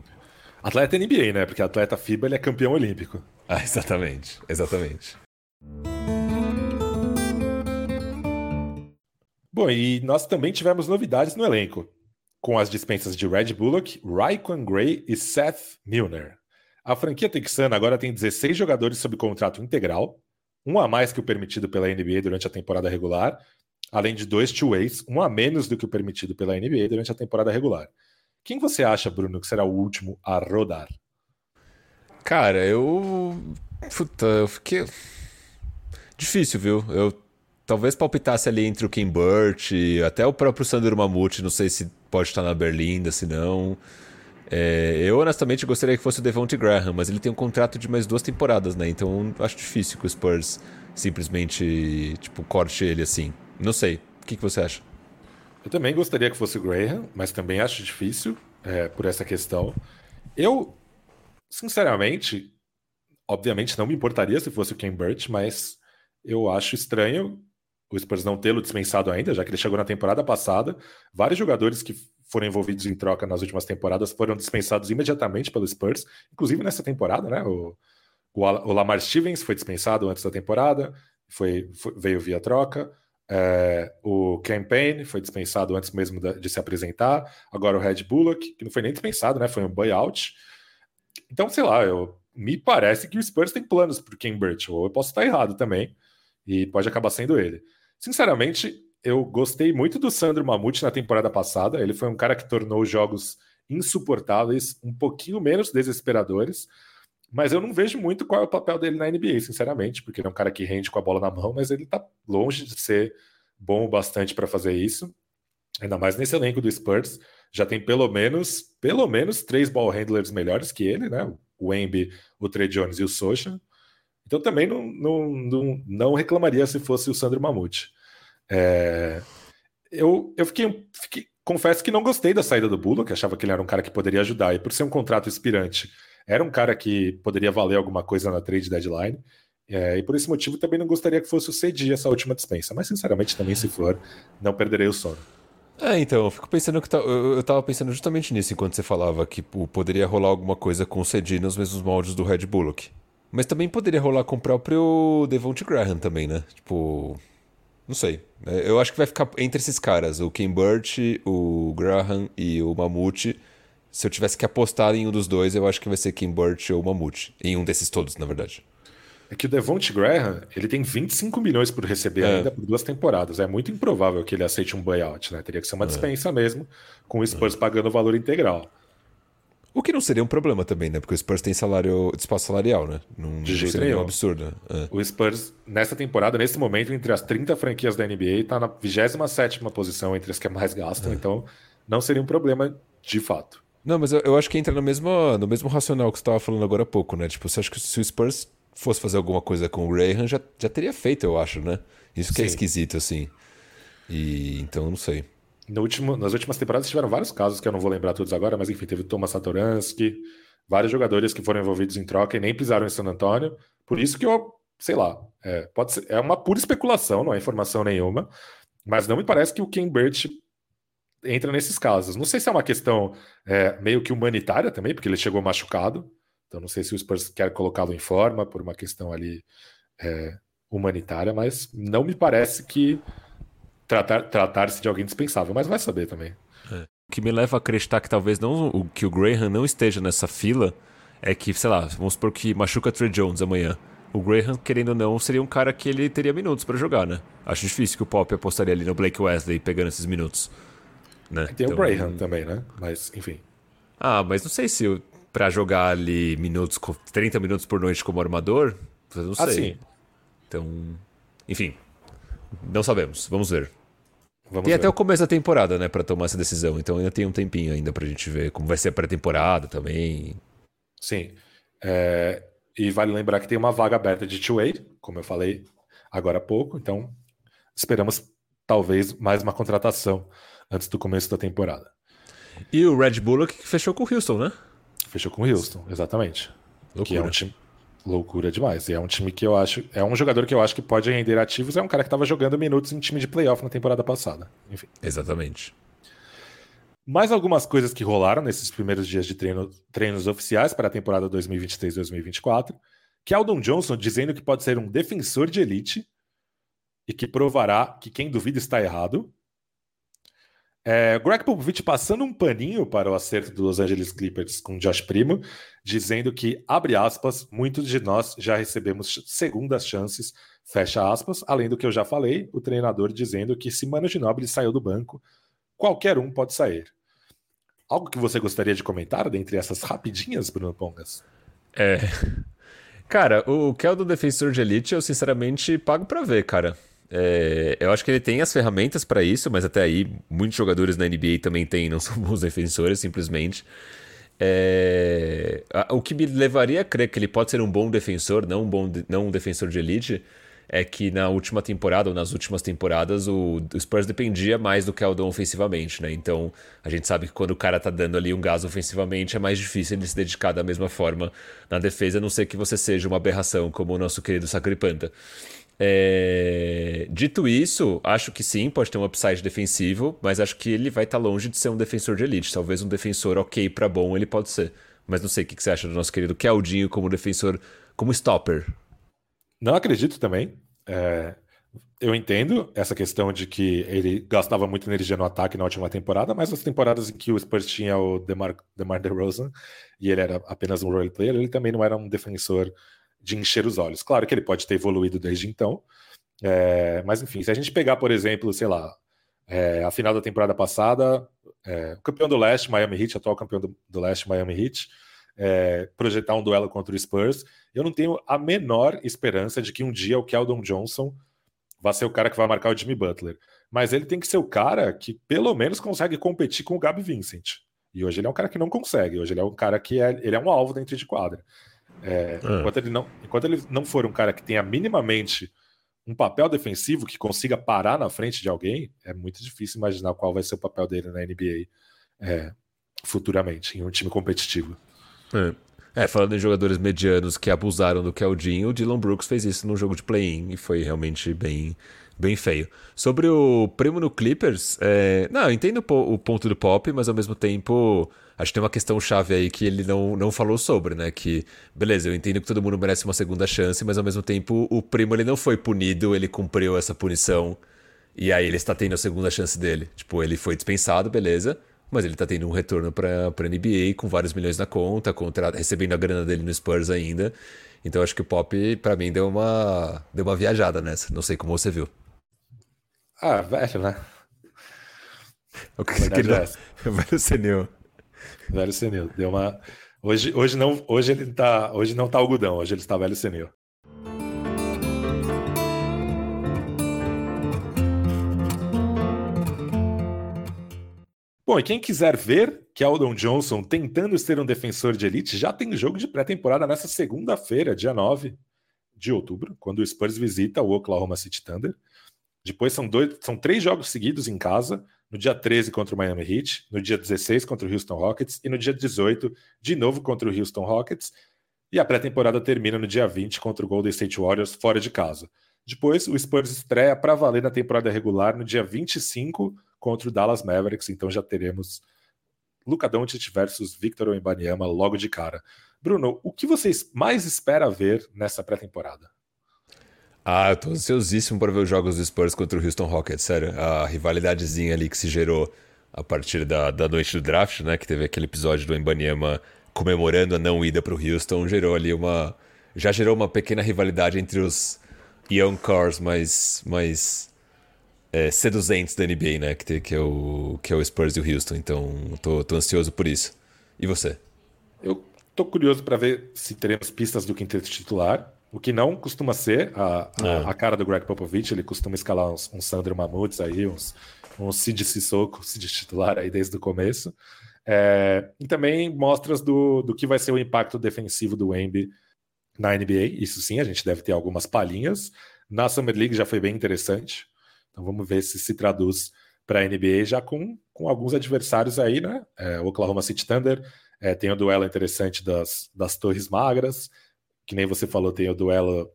Atleta NBA, né? Porque atleta FIBA ele é campeão olímpico. Ah, exatamente. Exatamente. Bom, e nós também tivemos novidades no elenco, com as dispensas de Red Bullock, Raikon Gray e Seth Milner. A franquia texana agora tem 16 jogadores sob contrato integral, um a mais que o permitido pela NBA durante a temporada regular, além de dois two-ways, um a menos do que o permitido pela NBA durante a temporada regular. Quem você acha, Bruno, que será o último a rodar? Cara, eu. Puta, eu fiquei. Difícil, viu? Eu talvez palpitasse ali entre o Kim Burt até o próprio Sandro Mamute, não sei se pode estar na Berlinda, se não. É, eu honestamente gostaria que fosse o Devonte Graham, mas ele tem um contrato de mais duas temporadas, né? Então acho difícil que o Spurs simplesmente tipo corte ele assim. Não sei. O que, que você acha? Eu também gostaria que fosse o Graham, mas também acho difícil é, por essa questão. Eu, sinceramente, obviamente não me importaria se fosse o Ken Burt, mas eu acho estranho o Spurs não tê-lo dispensado ainda, já que ele chegou na temporada passada. Vários jogadores que foram envolvidos em troca nas últimas temporadas foram dispensados imediatamente pelo Spurs, inclusive nessa temporada, né? O, o, o Lamar Stevens foi dispensado antes da temporada, foi, foi veio via troca. É, o Campaign foi dispensado antes mesmo de, se apresentar. Agora o Red Bullock, que não foi nem dispensado, né? Foi um buyout. Então, sei lá, eu, me parece que o Spurs tem planos para o Burt, ou eu posso estar errado também, e pode acabar sendo ele. Sinceramente, eu gostei muito do Sandro Mamute na temporada passada. Ele foi um cara que tornou os jogos insuportáveis, um pouquinho menos desesperadores. Mas eu não vejo muito qual é o papel dele na NBA, sinceramente, porque ele é um cara que rende com a bola na mão, mas ele tá longe de ser bom o bastante para fazer isso. Ainda mais nesse elenco do Spurs, já tem pelo menos, pelo menos três ball handlers melhores que ele, né? O Embi, o Trey Jones e o Socha. Então também não, não, não, não reclamaria se fosse o Sandro Mamute. É... Eu, eu fiquei, fiquei, confesso que não gostei da saída do Bullock, achava que ele era um cara que poderia ajudar, e por ser um contrato expirante, era um cara que poderia valer alguma coisa na trade deadline. É, e por esse motivo também não gostaria que fosse o Cedi essa última dispensa. Mas sinceramente, também se for, não perderei o sono. É, então, eu fico pensando que tá, eu, eu tava pensando justamente nisso enquanto você falava que pô, poderia rolar alguma coisa com o Cedi nos mesmos moldes do Red Bullock. Mas também poderia rolar com o próprio Devonte Graham também, né? Tipo, não sei. É, eu acho que vai ficar entre esses caras, o Kim Burt, o Graham e o Mamute. Se eu tivesse que apostar em um dos dois, eu acho que vai ser Kim Burt ou Mamute. Em um desses todos, na verdade. É que o Devonte Graham, ele tem 25 milhões por receber é. ainda por duas temporadas. É muito improvável que ele aceite um buyout, né? Teria que ser uma é. dispensa é. mesmo, com o Spurs é. pagando o valor integral. O que não seria um problema também, né? Porque o Spurs tem salário, espaço salarial, né? Não, de jeito seria nenhum. um absurdo. É. O Spurs, nessa temporada, nesse momento, entre as 30 franquias da NBA, está na 27 posição entre as que mais gastam, é. então não seria um problema de fato. Não, mas eu, eu acho que entra no mesmo, no mesmo racional que você estava falando agora há pouco, né? Tipo, você acha que se o Spurs fosse fazer alguma coisa com o Graham, já, já teria feito, eu acho, né? Isso que é Sim. é esquisito, assim. E então, não sei. No último, nas últimas temporadas tiveram vários casos que eu não vou lembrar todos agora, mas enfim, teve o Thomas Satoransky, vários jogadores que foram envolvidos em troca e nem pisaram em San Antonio. Por isso que eu, sei lá, é, pode ser, é uma pura especulação, não é informação nenhuma, mas não me parece que o Ken Burt entra nesses casos. Não sei se é uma questão é, meio que humanitária também, porque ele chegou machucado, então não sei se o Spurs quer colocá-lo em forma por uma questão ali é, humanitária, mas não me parece que tratar, tratar-se de alguém dispensável, mas vai saber também. É. O que me leva a acreditar que talvez não o, que o Graham não esteja nessa fila é que, sei lá, vamos supor que machuca Trey Jones amanhã. O Graham, querendo ou não, seria um cara que ele teria minutos para jogar, né? Acho difícil que o Pop apostaria ali no Blake Wesley pegando esses minutos. Né? Tem então, o Graham também, né? Mas, enfim. Ah, mas não sei se para jogar ali minutos, 30 minutos por noite como armador, eu não ah, sei. Ah, então, enfim, não sabemos. Vamos ver. Vamos tem ver. até o começo da temporada, né, para tomar essa decisão. Então ainda tem um tempinho ainda pra gente ver como vai ser a pré-temporada também. Sim. É... E vale lembrar que tem uma vaga aberta de two-way, como eu falei agora há pouco. Então esperamos talvez mais uma contratação antes do começo da temporada. E o Red Bull que fechou com o Houston, né? Fechou com o Houston, exatamente. Loucura. Que é um time loucura demais. E é um time que eu acho. É um jogador que eu acho que pode render ativos. É um cara que estava jogando minutos em time de playoff na temporada passada. Enfim. Exatamente. Mais algumas coisas que rolaram nesses primeiros dias de treino, treinos oficiais para a temporada 2023-2024. Que Aldon Johnson dizendo que pode ser um defensor de elite e que provará que quem duvida está errado. É, Greg Popovich passando um paninho para o acerto dos Los Angeles Clippers com Josh Primo, dizendo que, abre aspas, muitos de nós já recebemos segundas chances, Fecha aspas, além do que eu já falei, o treinador dizendo que se Mano Ginóbili saiu do banco, qualquer um pode sair. Algo que você gostaria de comentar dentre essas rapidinhas, Bruno Pongas? É. Cara, o Keldon Defensor de Elite, eu sinceramente pago para ver, cara. É, eu acho que ele tem as ferramentas para isso, mas até aí muitos jogadores na NBA também têm, não são bons defensores, simplesmente. É, o que me levaria a crer que ele pode ser um bom defensor, não um bom não um defensor de elite, é que na última temporada ou nas últimas temporadas o, o Spurs dependia mais do Keldon ofensivamente, né? Então a gente sabe que quando o cara tá dando ali um gás ofensivamente é mais difícil ele se dedicar da mesma forma na defesa, a não ser que você seja uma aberração como o nosso querido Sacripanta. É... Dito isso, acho que sim, pode ter um upside defensivo, mas acho que ele vai estar tá longe de ser um defensor de elite. Talvez um defensor ok para bom ele pode ser. Mas não sei o que você acha do nosso querido Keldinho como defensor, como stopper. Não acredito também. É, eu entendo essa questão de que ele gastava muita energia no ataque na última temporada, mas nas temporadas em que o Spurs tinha o DeMar, DeMar DeRozan e ele era apenas um role player, ele também não era um defensor de encher os olhos. Claro que ele pode ter evoluído desde então, é, mas enfim, se a gente pegar, por exemplo, sei lá, é, a final da temporada passada, é, o campeão do leste, Miami Heat, atual campeão do, do leste, Miami Heat, é, projetar um duelo contra o Spurs, eu não tenho a menor esperança de que um dia o Keldon Johnson vá ser o cara que vai marcar o Jimmy Butler. Mas ele tem que ser o cara que pelo menos consegue competir com o Gabi Vincent. E hoje ele é um cara que não consegue. Hoje ele é um cara que é, ele é um alvo dentro de quadra. É, é. Enquanto, ele não, enquanto ele não for um cara que tenha minimamente um papel defensivo que consiga parar na frente de alguém, é muito difícil imaginar qual vai ser o papel dele na NBA é, futuramente, em um time competitivo. É. é. falando em jogadores medianos que abusaram do Keldinho, o Dylan Brooks fez isso no jogo de play-in e foi realmente bem, bem feio. Sobre o primo no Clippers, é... não, eu entendo o ponto do Pop, mas ao mesmo tempo acho que tem uma questão chave aí que ele não, não falou sobre, né? Que, beleza, eu entendo que todo mundo merece uma segunda chance, mas ao mesmo tempo o primo ele não foi punido, ele cumpriu essa punição e aí ele está tendo a segunda chance dele. Tipo, ele foi dispensado, beleza, mas ele tá tendo um retorno para a NBA com vários milhões na conta, contra, recebendo a grana dele no Spurs ainda. Então acho que o Pop, para mim, deu uma, deu uma viajada nessa. Não sei como você viu. Ah, velho, né? O que queria? É velho senil. Velho senil. Deu uma. Hoje, hoje, não, hoje ele tá. Hoje não tá algodão, hoje ele está velho senil. Bom, e quem quiser ver Keldon Johnson tentando ser um defensor de elite, já tem jogo de pré-temporada nessa segunda-feira, dia 9 de outubro, quando o Spurs visita o Oklahoma City Thunder. Depois são, dois, são três jogos seguidos em casa, no dia 13 contra o Miami Heat, no dia 16 contra o Houston Rockets e no dia 18 de novo contra o Houston Rockets. E a pré-temporada termina no dia 20 contra o Golden State Warriors fora de casa. Depois, o Spurs estreia para valer na temporada regular no dia 25 contra o Dallas Mavericks, então já teremos Luka Doncic versus Victor Wembanyama logo de cara. Bruno, o que vocês mais espera ver nessa pré-temporada? Ah, eu tô ansiosíssimo para ver os jogos do Spurs contra o Houston Rockets, sério. A rivalidadezinha ali que se gerou a partir da, da noite do draft, né? Que teve aquele episódio do Embanyama comemorando a não ida para o Houston, gerou ali uma... Já gerou uma pequena rivalidade entre os young cars mais, mais é, seduzentes da NBA, né? Que, que, é o, que é o Spurs e o Houston. Então, tô, tô ansioso por isso. E você? Eu tô curioso para ver se teremos pistas do quinteto titular. O que não costuma ser a, a, é. a cara do Greg Popovich. Ele costuma escalar uns, uns Sandro Mamutes aí, uns, uns Cid Sissoko, Cid titular aí desde o começo. É, e também mostras do, do que vai ser o impacto defensivo do Wemby na NBA. Isso sim, a gente deve ter algumas palhinhas. Na Summer League já foi bem interessante. Então vamos ver se se traduz para a NBA já com, com alguns adversários aí, né? É, o Oklahoma City Thunder é, tem o duelo interessante das, das Torres Magras, que nem você falou, tem o duelo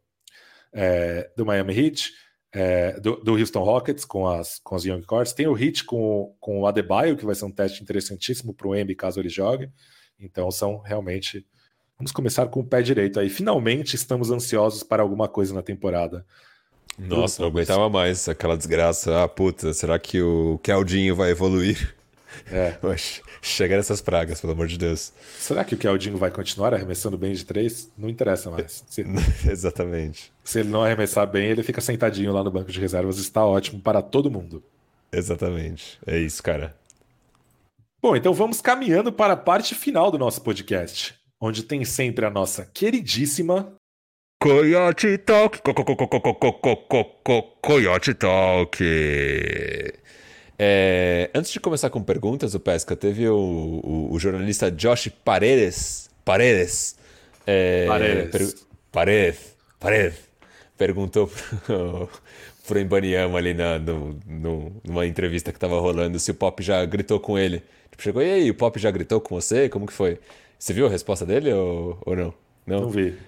é, do Miami Heat, é, do, do, Houston Rockets com as, com as Young Cards, tem o Heat com, com o Adebayo, que vai ser um teste interessantíssimo para o Embi caso ele jogue. Então são realmente. Vamos começar com o pé direito aí. Finalmente estamos ansiosos para alguma coisa na temporada. Nossa, não aguentava mais aquela desgraça. Ah, puta, será que o Keldinho vai evoluir? É. Chega nessas pragas, pelo amor de Deus. Será que o Keldinho vai continuar arremessando bem de três? Não interessa mais. Se... Exatamente. Se ele não arremessar bem, ele fica sentadinho lá no banco de reservas. Está ótimo para todo mundo. Exatamente. É isso, cara. Bom, então vamos caminhando para a parte final do nosso podcast, onde tem sempre a nossa queridíssima Coyote Talk. Coyote Talk. É, antes de começar com perguntas, o Pesca, teve o, o, o jornalista Josh Paredes. Paredes. É, Paredes. Per, Paredes. Paredes. Perguntou pro, pro Embaniama ali na, no, no, numa entrevista que tava rolando se o Pop já gritou com ele. Tipo, chegou, e aí, o Pop já gritou com você? Como que foi? Você viu a resposta dele ou, ou não? Não, não vi.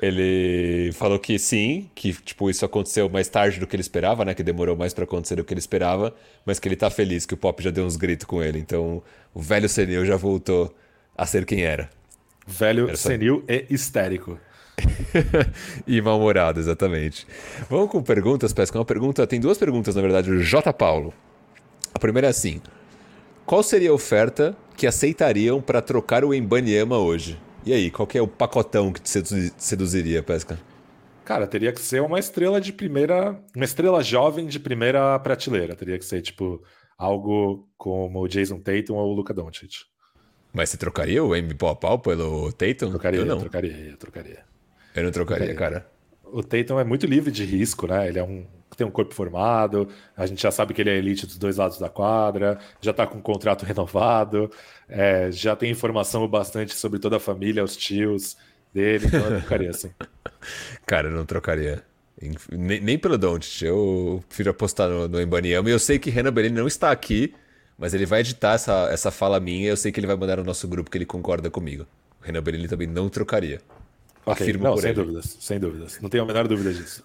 Ele falou que sim, que tipo isso aconteceu mais tarde do que ele esperava, né? Que demorou mais para acontecer do que ele esperava, mas que ele tá feliz que o Pop já deu uns gritos com ele. Então, o velho senil já voltou a ser quem era. Velho era senil e histérico. e mal-humorado, exatamente. Vamos com perguntas, Pesca. Uma pergunta, tem duas perguntas, na verdade, do J. Paulo. A primeira é assim: Qual seria a oferta que aceitariam para trocar o Embanyama hoje? E aí, qual que é o pacotão que te seduziria, Pesca? Cara, teria que ser uma estrela de primeira. Uma estrela jovem de primeira prateleira. Teria que ser, tipo, algo como o Jason Tatum ou o Luca Doncic. Mas você trocaria o M pau a pau pelo Tatum? Trocaria, eu não. trocaria, eu trocaria. Eu não trocaria, trocaria, cara. O Tatum é muito livre de risco, né? Ele é um tem um corpo formado, a gente já sabe que ele é elite dos dois lados da quadra, já está com um contrato renovado, é, já tem informação bastante sobre toda a família, os tios dele, então eu trocaria assim. Cara, eu não trocaria. Nem, nem pelo Don't, eu prefiro apostar no, no Embanyama. E eu sei que Renan Bellini não está aqui, mas ele vai editar essa, essa fala minha. Eu sei que ele vai mandar no nosso grupo que ele concorda comigo. O Renan Bellini também não trocaria. Okay. Afirmo não, sem ele. dúvidas, sem dúvidas. Não tenho a menor dúvida disso.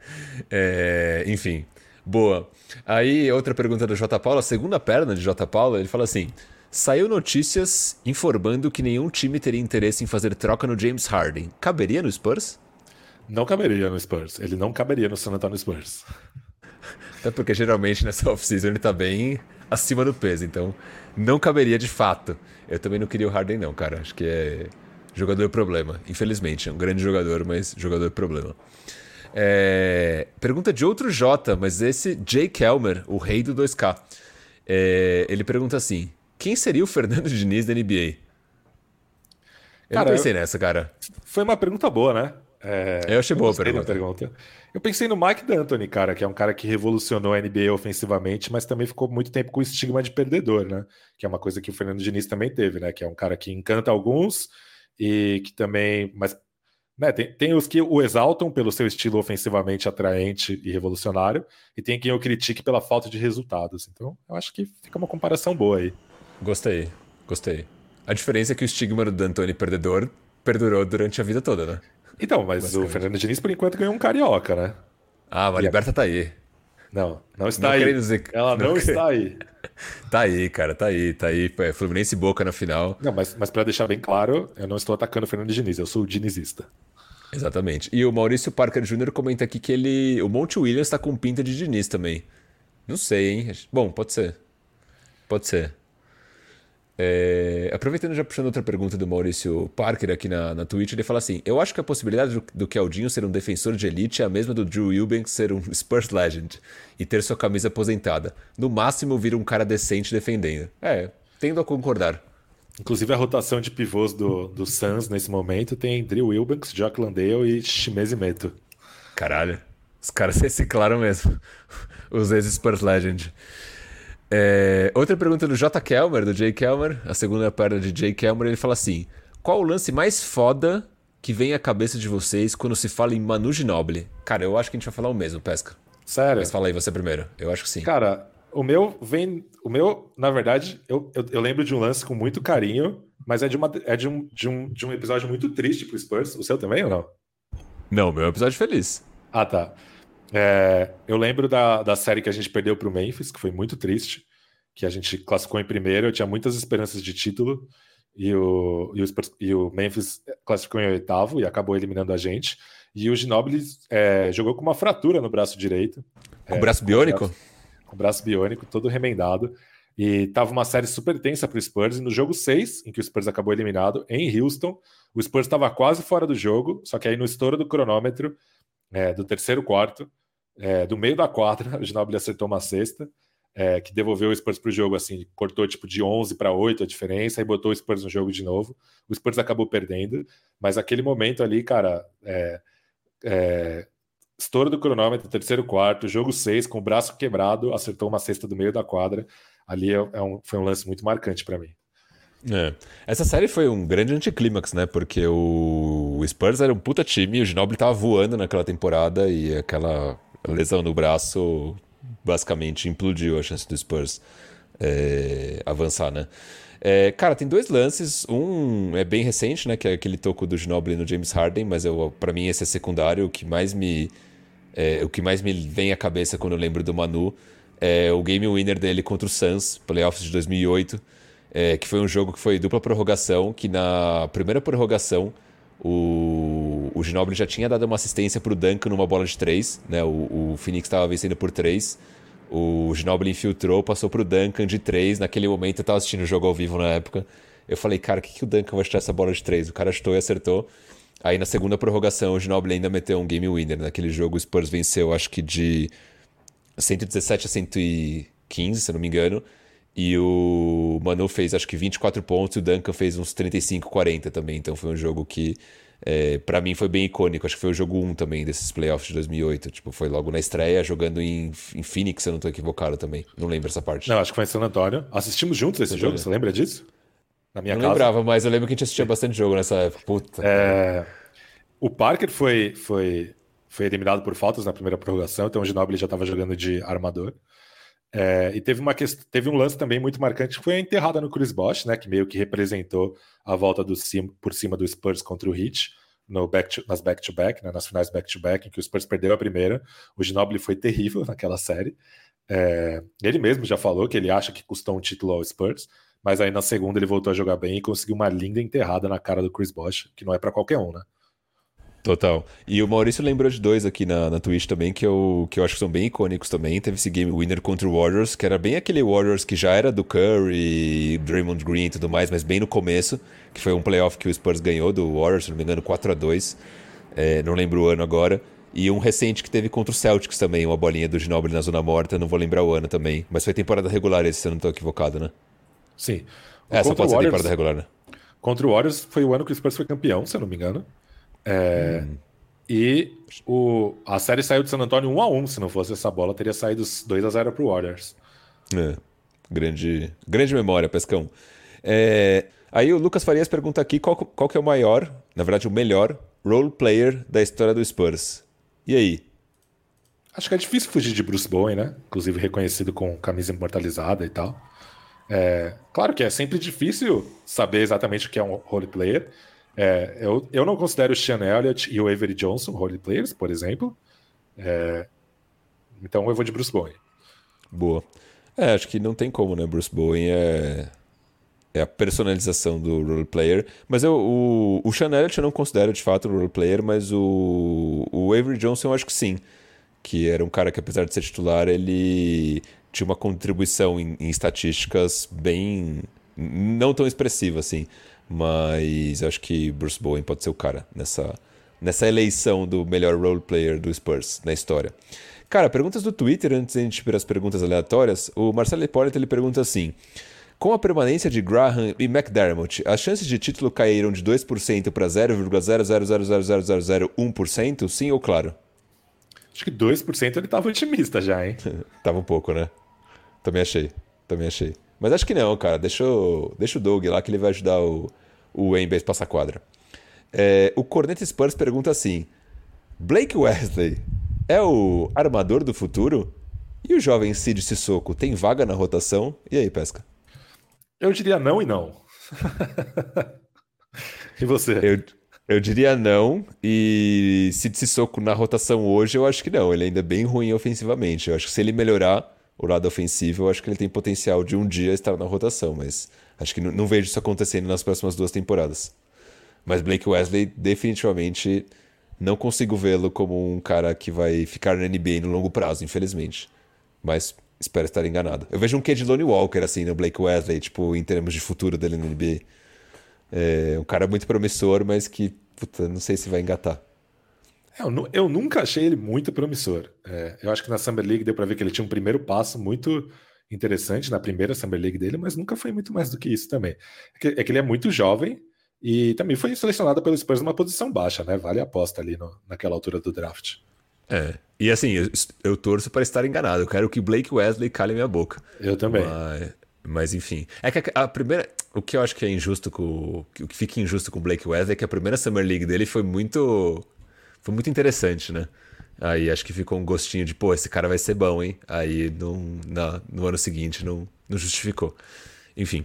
é, enfim, boa. Aí, outra pergunta do J. Paulo, a segunda perna de J. Paulo, ele fala assim: saiu notícias informando que nenhum time teria interesse em fazer troca no James Harden. Caberia no Spurs? Não caberia no Spurs. Ele não caberia no San Antonio Spurs. Até porque geralmente nessa off-season ele tá bem acima do peso, então não caberia de fato. Eu também não queria o Harden, não, cara. Acho que é Jogador problema, infelizmente. É um grande jogador, mas jogador problema. É... Pergunta de outro J, mas esse Jay Kelmer, o rei do 2K. É... Ele pergunta assim: quem seria o Fernando Diniz da NBA? Eu cara, não pensei eu... nessa, cara. Foi uma pergunta boa, né? É... Eu achei boa a pergunta. pergunta. Eu pensei no Mike D'Antoni, cara, que é um cara que revolucionou a NBA ofensivamente, mas também ficou muito tempo com o estigma de perdedor, né? Que é uma coisa que o Fernando Diniz também teve, né? Que é um cara que encanta alguns, e que também. Mas né, tem, tem, os que o exaltam pelo seu estilo ofensivamente atraente e revolucionário, e tem quem o critique pela falta de resultados. Então, eu acho que fica uma comparação boa aí. Gostei, gostei. A diferença é que o estigma do D'Antoni perdedor perdurou durante a vida toda, né? Então, mas o Fernando Diniz, por enquanto, ganhou um carioca, né? Ah, a liberta tá aí. Não, não está não aí. Dizer... Ela não, não está aí. tá aí, cara, tá aí, tá aí. É, Fluminense e Boca na final. Não, mas, mas para deixar bem claro, eu não estou atacando o Fernando Diniz, eu sou o dinizista. Exatamente. E o Maurício Parker Jr. comenta aqui que ele. O Monte Williams está com pinta de Diniz também. Não sei, hein? Bom, pode ser. Pode ser. É, aproveitando já puxando outra pergunta do Maurício Parker aqui na, na Twitch, ele fala assim: Eu acho que a possibilidade do, do Keldinho ser um defensor de elite é a mesma do Drew Eubanks ser um Spurs Legend e ter sua camisa aposentada. No máximo, vir um cara decente defendendo. É, tendo a concordar. Inclusive, a rotação de pivôs do, do Suns nesse momento tem Drew Eubanks, Jock Landale e Shimezi Meto. Caralho, os caras reciclaram mesmo. Os ex-Spurs Legend. É, outra pergunta do J. Kelmer, do Jay Kelmer, a segunda perna de Jay Kelmer, ele fala assim: Qual o lance mais foda que vem à cabeça de vocês quando se fala em Manu Ginobili? Cara, eu acho que a gente vai falar o mesmo, Pesca. Sério? Mas fala aí você primeiro. Eu acho que sim. Cara, o meu vem. O meu, na verdade, eu, eu, eu lembro de um lance com muito carinho, mas é de, uma, é de, um, de, um, de um episódio muito triste pro Spurs. O seu também ou não? Não, meu é um episódio feliz. Ah, tá. É, eu lembro da, da série que a gente perdeu para o Memphis, que foi muito triste, que a gente classificou em primeiro. Eu tinha muitas esperanças de título e o, e o, e o Memphis classificou em oitavo e acabou eliminando a gente. E o Ginobili é, jogou com uma fratura no braço direito. Com o braço biônico? Com o braço biônico, todo remendado. E tava uma série super tensa para o Spurs. E no jogo 6, em que o Spurs acabou eliminado, em Houston, o Spurs estava quase fora do jogo, só que aí no estouro do cronômetro, é, do terceiro quarto, é, do meio da quadra, o Ginobili acertou uma cesta, é, que devolveu o Spurs para o jogo, assim, cortou tipo de 11 para 8 a diferença e botou o Spurs no jogo de novo. O Spurs acabou perdendo, mas aquele momento ali, cara, é, é, estouro do cronômetro, terceiro quarto, jogo 6, com o braço quebrado, acertou uma cesta do meio da quadra. Ali é, é um, foi um lance muito marcante para mim. É. Essa série foi um grande anticlímax, né? Porque o... Spurs era um puta time, o Ginobili tava voando naquela temporada e aquela lesão no braço basicamente implodiu a chance do Spurs é, avançar, né? É, cara, tem dois lances. Um é bem recente, né? Que é aquele toco do Ginobili no James Harden, mas para mim esse é secundário. O que mais me é, o que mais me vem à cabeça quando eu lembro do Manu é o game winner dele contra o Suns, playoffs de 2008, é, que foi um jogo que foi dupla prorrogação, que na primeira prorrogação o, o Ginobili já tinha dado uma assistência para o Duncan numa bola de três, né? O, o Phoenix estava vencendo por três. O Ginobili infiltrou, passou para o Duncan de três. Naquele momento eu estava assistindo o jogo ao vivo na época. Eu falei, cara, o que, que o Duncan vai chutar essa bola de três? O cara chutou e acertou. Aí na segunda prorrogação, o Ginobili ainda meteu um game winner. Naquele jogo, o Spurs venceu, acho que de 117 a 115, se eu não me engano. E o Manu fez acho que 24 pontos e o Duncan fez uns 35, 40 também. Então foi um jogo que, é, para mim, foi bem icônico. Acho que foi o jogo 1 também desses playoffs de 2008. Tipo, foi logo na estreia, jogando em, em Phoenix, se eu não tô equivocado também. Não lembro essa parte. Não, acho que foi em San Antônio. Assistimos juntos esse jogo, você lembra disso? Na minha não casa. lembrava, mas eu lembro que a gente assistia bastante jogo nessa época. Puta. É... O Parker foi, foi, foi eliminado por faltas na primeira prorrogação, então o Ginobili já estava jogando de armador. É, e teve, uma teve um lance também muito marcante que foi a enterrada no Chris Bosh, né, que meio que representou a volta do por cima do Spurs contra o Heat no back to, nas back-to-back, né, nas finais back-to-back, em que o Spurs perdeu a primeira. O Ginobili foi terrível naquela série. É, ele mesmo já falou que ele acha que custou um título ao Spurs, mas aí na segunda ele voltou a jogar bem e conseguiu uma linda enterrada na cara do Chris Bosh, que não é para qualquer um, né? Total. E o Maurício lembrou de dois aqui na, na Twitch também, que eu, que eu acho que são bem icônicos também. Teve esse game winner contra o Warriors, que era bem aquele Warriors que já era do Curry, Draymond Green e tudo mais, mas bem no começo, que foi um playoff que o Spurs ganhou do Warriors, se não me engano, 4 a 2 é, Não lembro o ano agora. E um recente que teve contra o Celtics também, uma bolinha do Ginobili na Zona Morta, não vou lembrar o ano também. Mas foi temporada regular esse, se eu não estou equivocado, né? Sim. O Essa pode ser temporada regular, né? Contra o Warriors foi o ano que o Spurs foi campeão, se eu não me engano. É, hum. E o, a série saiu de San Antonio 1 a 1 Se não fosse essa bola, teria saído 2 a 0 para o Warriors. É, grande, grande memória, Pescão. É, aí o Lucas Farias pergunta aqui qual, qual que é o maior, na verdade o melhor, role player da história do Spurs. E aí? Acho que é difícil fugir de Bruce Bowen, né? Inclusive reconhecido com camisa imortalizada e tal. É, claro que é sempre difícil saber exatamente o que é um role player, é, eu, eu não considero o Sean Elliott e o Avery Johnson role players, por exemplo. É, então eu vou de Bruce Bowen. Boa. É, acho que não tem como, né? Bruce Bowen é, é a personalização do role player. Mas eu, o, o Sean Elliott eu não considero de fato role player, mas o, o Avery Johnson eu acho que sim. Que era um cara que, apesar de ser titular, ele tinha uma contribuição em, em estatísticas bem. não tão expressiva assim. Mas acho que Bruce Bowen pode ser o cara nessa, nessa eleição do melhor role player do Spurs na história. Cara, perguntas do Twitter antes de a gente ir para as perguntas aleatórias. O Marcelo Hipólito ele pergunta assim: Com a permanência de Graham e McDermott, as chances de título caíram de 2% para 0,0000001%? Sim ou claro? Acho que 2% ele estava otimista já, hein? tava um pouco, né? Também achei. Também achei. Mas acho que não, cara. Deixa, o, deixa o Doug lá que ele vai ajudar o, o Wembley passar quadra. É, o Corneta Spurs pergunta assim: Blake Wesley é o armador do futuro? E o jovem Cid Sissoko tem vaga na rotação? E aí, Pesca? Eu diria não e não. e você? Eu, eu diria não. E Cid Sissoko na rotação hoje, eu acho que não. Ele ainda é bem ruim ofensivamente. Eu acho que se ele melhorar o lado ofensivo, eu acho que ele tem potencial de um dia estar na rotação, mas Acho que não, vejo isso acontecendo nas próximas duas temporadas. Mas Blake Wesley, definitivamente, não consigo vê-lo como um cara que vai ficar na NBA no longo prazo, infelizmente. Mas espero estar enganado. Eu vejo um quê de Lonnie Walker, assim, no Blake Wesley, tipo, em termos de futuro dele no NBA. É um cara muito promissor, mas que, puta, não sei se vai engatar. É, eu, eu, nunca achei ele muito promissor. É, eu acho que na Summer League deu para ver que ele tinha um primeiro passo muito interessante na primeira Summer League dele, mas nunca foi muito mais do que isso também. É que, é que ele é muito jovem e também foi selecionado pelo Spurs numa posição baixa, né? Vale a aposta ali no, naquela altura do draft. É. E assim, eu, eu torço para estar enganado. Eu quero que Blake Wesley cale minha boca. Eu também. Mas, mas enfim. É que a, a, primeira. O que eu acho que é injusto com. O que fica injusto com o Blake Wesley é que a primeira Summer League dele foi muito. Foi muito interessante, né? Aí acho que ficou um gostinho de, pô, esse cara vai ser bom, hein? Aí no, na, no ano seguinte não, não justificou. Enfim.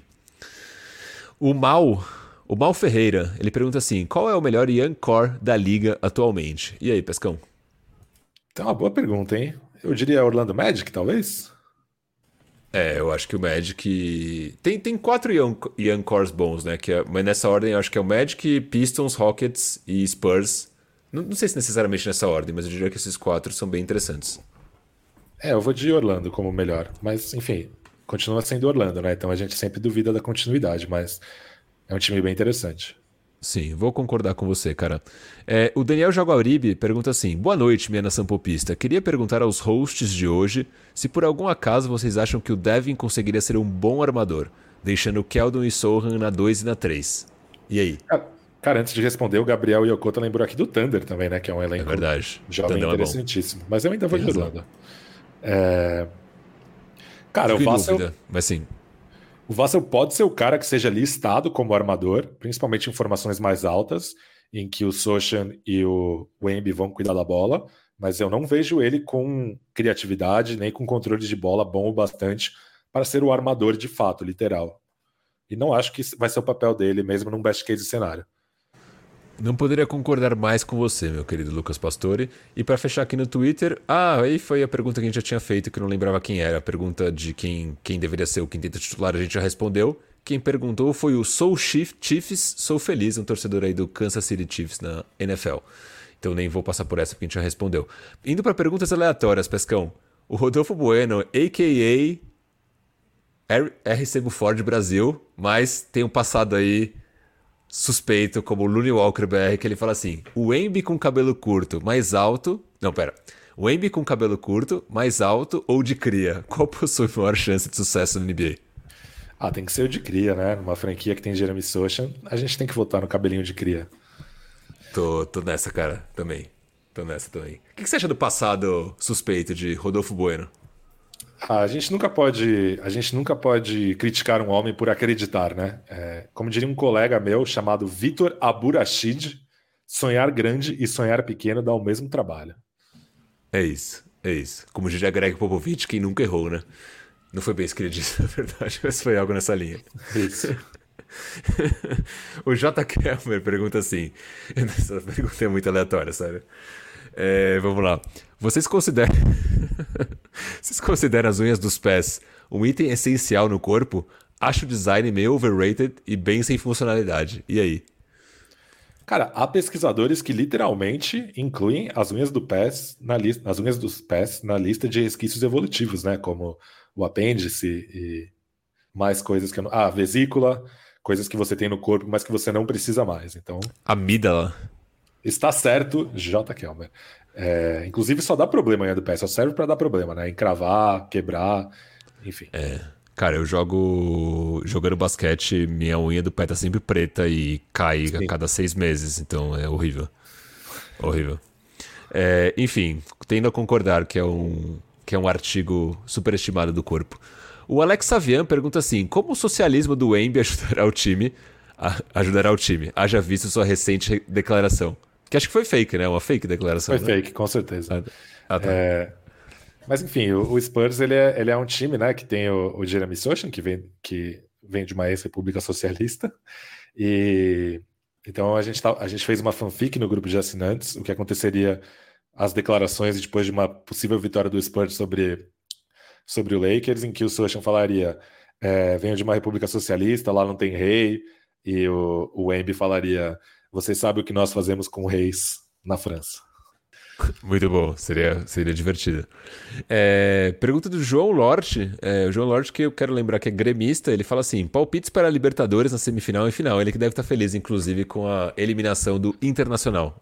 O Mal o Mal Ferreira, ele pergunta assim: qual é o melhor Young Core da liga atualmente? E aí, Pescão? Então, uma boa pergunta, hein? Eu diria Orlando Magic, talvez? É, eu acho que o Magic. Tem, tem quatro young, young Cores bons, né? Que é... Mas nessa ordem eu acho que é o Magic, Pistons, Rockets e Spurs. Não, não sei se necessariamente nessa ordem, mas eu diria que esses quatro são bem interessantes. É, eu vou de Orlando como melhor. Mas, enfim, continua sendo Orlando, né? Então a gente sempre duvida da continuidade, mas é um time bem interessante. Sim, vou concordar com você, cara. É, o Daniel Jaguaribe pergunta assim: Boa noite, minha nação popista. Queria perguntar aos hosts de hoje se por algum acaso vocês acham que o Devin conseguiria ser um bom armador, deixando o Keldon e Sohan na 2 e na 3. E aí? Cara, antes de responder, o Gabriel Yokota lembrou aqui do Thunder também, né? Que é um elenco é verdade. jovem Thunder interessantíssimo. É Mas eu ainda vou de Orlando. É... Cara, Fico o Vassell... mas sim. O Vassell pode ser o cara que seja listado como armador, principalmente em formações mais altas, em que o Sochan e o Wemby vão cuidar da bola, mas eu não vejo ele com criatividade nem com controle de bola bom o bastante para ser o armador de fato, literal. E não acho que vai ser o papel dele mesmo num best case cenário. Não poderia concordar mais com você, meu querido Lucas Pastore. E para fechar aqui no Twitter, ah, aí foi a pergunta que a gente já tinha feito, que não lembrava quem era. A pergunta de quem, quem deveria ser o quinteto titular, a gente já respondeu. Quem perguntou foi o Soul Chiefs, sou feliz, um torcedor aí do Kansas City Chiefs na NFL. Então nem vou passar por essa porque a gente já respondeu. Indo para perguntas aleatórias, Pescão. O Rodolfo Bueno, a.k.a. RC Buford Brasil, mas tem um passado aí suspeito como o Looney Walker BR, que ele fala assim: o Embi com cabelo curto, mais alto. Não, pera. O Embi com cabelo curto, mais alto ou de cria? Qual possui maior chance de sucesso no NBA? Ah, tem que ser o de cria, né? Numa franquia que tem Jeremy Sochan, a gente tem que votar no cabelinho de cria. Tô, tô nessa, cara, também. Tô nessa também. O que, que você acha do passado suspeito de Rodolfo Bueno? A gente nunca pode, a gente nunca pode criticar um homem por acreditar, né? É, como diria um colega meu chamado Vitor Aburashid, sonhar grande e sonhar pequeno dá o mesmo trabalho. É isso, é isso. Como diria Greg Popovich, quem nunca errou, né? Não foi bem isso que ele disse, na verdade, mas foi algo nessa linha. Isso. o J. Kelmer pergunta assim: essa pergunta é muito aleatória, sério. É, vamos lá. Vocês consideram. Vocês consideram as unhas dos pés um item essencial no corpo? Acho o design meio overrated e bem sem funcionalidade. E aí? Cara, há pesquisadores que literalmente incluem as unhas do pés na lista, as unhas dos pés na lista de resquícios evolutivos, né? Como o apêndice e mais coisas que eu não... Ah, vesícula, coisas que você tem no corpo, mas que você não precisa mais. Então. Amígdala. Está certo, J. Kelmer. É, inclusive só dá problema a unha do pé, só serve para dar problema, né? Encravar, quebrar, enfim. É. Cara, eu jogo. Jogando basquete, minha unha do pé tá sempre preta e cai Sim. a cada seis meses, então é horrível. Horrível. É, enfim, tendo a concordar que é um, que é um artigo superestimado do corpo. O Alex Savian pergunta assim: como o socialismo do Wemby ajudará o time? A, ajudará o time, haja visto sua recente declaração. Que acho que foi fake, né? Uma fake declaração. Foi né? fake, com certeza. Ah, ah, tá. é... Mas enfim, o, o, Spurs ele é, ele é um time, né, que tem o, o Jeremy Sochan, que vem, que vem de uma ex-república socialista, e então a gente, tá, a gente fez uma fanfic no grupo de assinantes, o que aconteceria as declarações depois de uma possível vitória do Spurs sobre, sobre o Lakers, em que o Sochan falaria é, venho de uma república socialista, lá não tem rei, e o, o Wemby falaria vocês sabem o que nós fazemos com reis na França. Muito bom, seria, seria divertido. É, pergunta do João Lorte. É, o João Lorte, que eu quero lembrar que é gremista, ele fala assim: palpites para a Libertadores na semifinal e final. Ele que deve estar feliz, inclusive, com a eliminação do Internacional.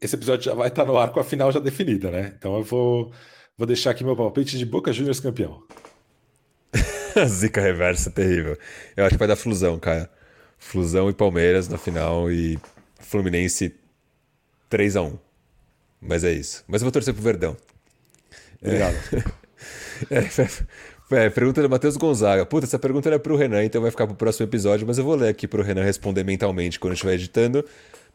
Esse episódio já vai estar no ar com a final já definida, né? Então eu vou, vou deixar aqui meu palpite de Boca Juniors campeão. Zica reversa terrível. Eu acho que vai dar flusão, cara. Flusão e Palmeiras na final e Fluminense 3 a 1 Mas é isso. Mas eu vou torcer pro Verdão. Obrigado. É, é, pergunta do Matheus Gonzaga. Puta, essa pergunta era pro Renan, então vai ficar pro próximo episódio, mas eu vou ler aqui pro Renan responder mentalmente quando estiver editando.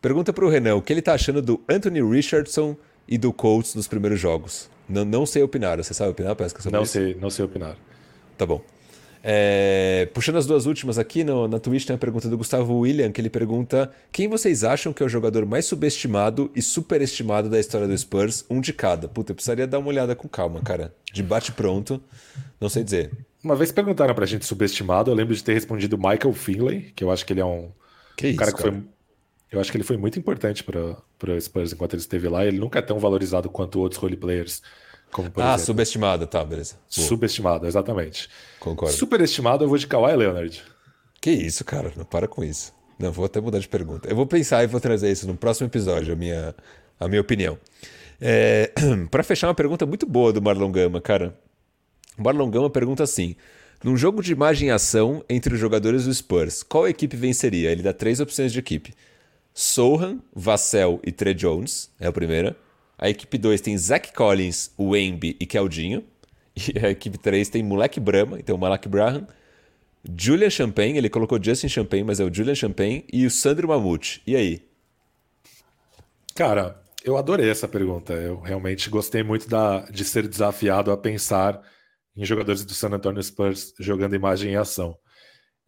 Pergunta pro Renan o que ele tá achando do Anthony Richardson e do Colts nos primeiros jogos. Não, não sei opinar. Você sabe opinar, Pesca? Não isso? sei, não sei opinar. Tá bom. É, puxando as duas últimas aqui, no, na Twitch tem a pergunta do Gustavo William, que ele pergunta: quem vocês acham que é o jogador mais subestimado e superestimado da história do Spurs? Um de cada. Puta, eu precisaria dar uma olhada com calma, cara. De bate pronto, não sei dizer. Uma vez perguntaram pra gente subestimado, eu lembro de ter respondido Michael Finlay, que eu acho que ele é um, que um isso, cara que cara? foi. Eu acho que ele foi muito importante para o Spurs enquanto ele esteve lá. Ele nunca é tão valorizado quanto outros role players como, ah, exemplo. subestimado, tá, beleza. Boa. Subestimado, exatamente. Concordo. Superestimado, eu vou de Kawhi Leonard. Que isso, cara, não para com isso. Não, vou até mudar de pergunta. Eu vou pensar e vou trazer isso no próximo episódio, a minha, a minha opinião. É, para fechar, uma pergunta muito boa do Marlon Gama, cara. O Marlon Gama pergunta assim: num jogo de imagem e ação entre os jogadores do Spurs, qual equipe venceria? Ele dá três opções de equipe: Sohan, Vassell e Trey Jones, é a primeira. A equipe 2 tem Zach Collins, Wemby e Keldinho. E a equipe 3 tem Moleque Brahma, então Malak Braham. Julian Champagne, ele colocou Justin Champagne, mas é o Julian Champagne. E o Sandro Mamute. E aí? Cara, eu adorei essa pergunta. Eu realmente gostei muito da, de ser desafiado a pensar em jogadores do San Antonio Spurs jogando imagem e ação.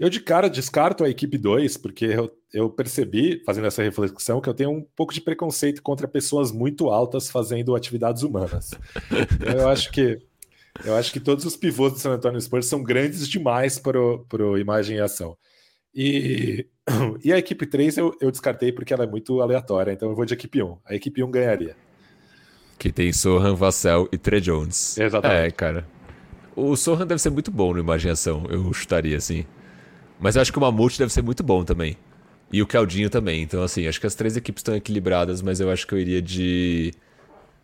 Eu de cara descarto a equipe 2, porque eu, eu, percebi, fazendo essa reflexão, que eu tenho um pouco de preconceito contra pessoas muito altas fazendo atividades humanas. eu acho que eu acho que todos os pivôs do San Antonio Spurs são grandes demais para o imagem e ação. E, e a equipe 3 eu, eu descartei porque ela é muito aleatória, então eu vou de equipe 1. A equipe 1 ganharia. Que tem Sohan, Vassell e Trey Jones. Exatamente. É, cara. O Sohan deve ser muito bom no imaginação, eu chutaria assim. Mas eu acho que o Mamute deve ser muito bom também. E o Caldinho também. Então, assim, acho que as três equipes estão equilibradas, mas eu acho que eu iria de.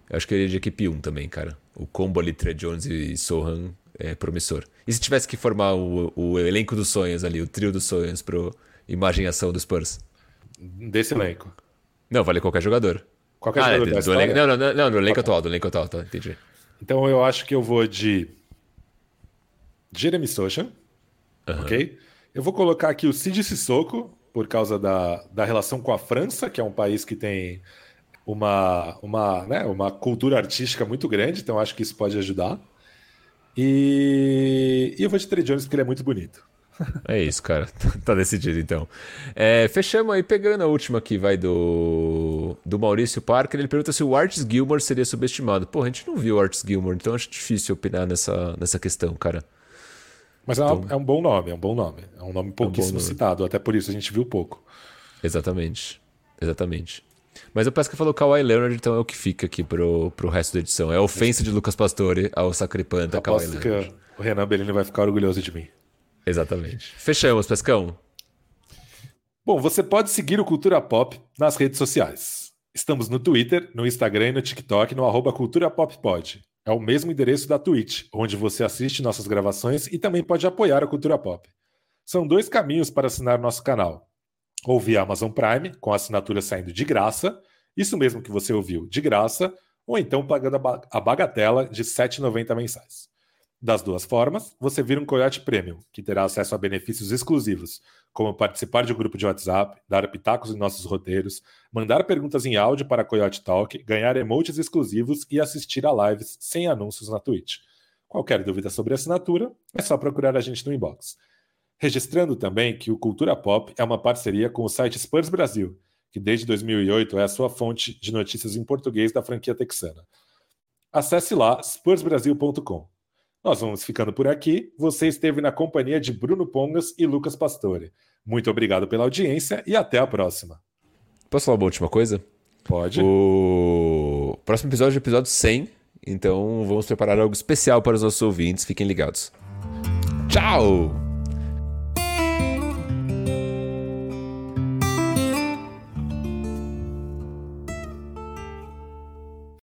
Eu acho que eu iria de equipe 1 também, cara. O combo ali, Trey Jones e Sohan é promissor. E se tivesse que formar o, o elenco dos sonhos ali, o trio dos sonhos pro imagem e ação dos Spurs? Desse elenco. Não, vale qualquer jogador. Qualquer ah, jogador é, do elenco, não, não, não, não, do elenco atual, do elenco atual, tá, entendi. Então eu acho que eu vou de Jeremy Sochan, ok? Eu vou colocar aqui o Cid Sissoko, por causa da, da relação com a França, que é um país que tem uma, uma, né, uma cultura artística muito grande, então acho que isso pode ajudar. E, e eu vou de Trey Jones porque ele é muito bonito. É isso, cara. tá decidido então. É, fechamos aí, pegando a última aqui, vai do, do Maurício Parker. Ele pergunta se o Artis Gilmore seria subestimado. Pô, a gente não viu o Artis Gilmore, então acho difícil opinar nessa, nessa questão, cara. Mas é, então, é, um bom nome, é um bom nome. É um nome pouquíssimo é um citado, até por isso a gente viu pouco. Exatamente. Exatamente. Mas o Pesca falou Kawhi Leonard, então é o que fica aqui pro, pro resto da edição. É a ofensa de Lucas Pastore ao Sacripanta Kawhi Leonard. que o Renan Bellini vai ficar orgulhoso de mim. Exatamente. Fechamos, Pescão. Bom, você pode seguir o Cultura Pop nas redes sociais. Estamos no Twitter, no Instagram e no TikTok, no arroba Cultura Pop Pod. É o mesmo endereço da Twitch, onde você assiste nossas gravações e também pode apoiar a Cultura Pop. São dois caminhos para assinar nosso canal. Ou via Amazon Prime, com a assinatura saindo de graça, isso mesmo que você ouviu, de graça, ou então pagando a bagatela de R$ 7,90 mensais. Das duas formas, você vira um Coyote Premium, que terá acesso a benefícios exclusivos, como participar de um grupo de WhatsApp, dar pitacos em nossos roteiros, mandar perguntas em áudio para Coyote Talk, ganhar emotes exclusivos e assistir a lives sem anúncios na Twitch. Qualquer dúvida sobre assinatura, é só procurar a gente no inbox. Registrando também que o Cultura Pop é uma parceria com o site Spurs Brasil, que desde 2008 é a sua fonte de notícias em português da franquia texana. Acesse lá spursbrasil.com. Nós vamos ficando por aqui. Você esteve na companhia de Bruno Pongas e Lucas Pastore. Muito obrigado pela audiência e até a próxima. Posso falar uma última coisa? Pode. O próximo episódio é o episódio 100. Então vamos preparar algo especial para os nossos ouvintes. Fiquem ligados. Tchau!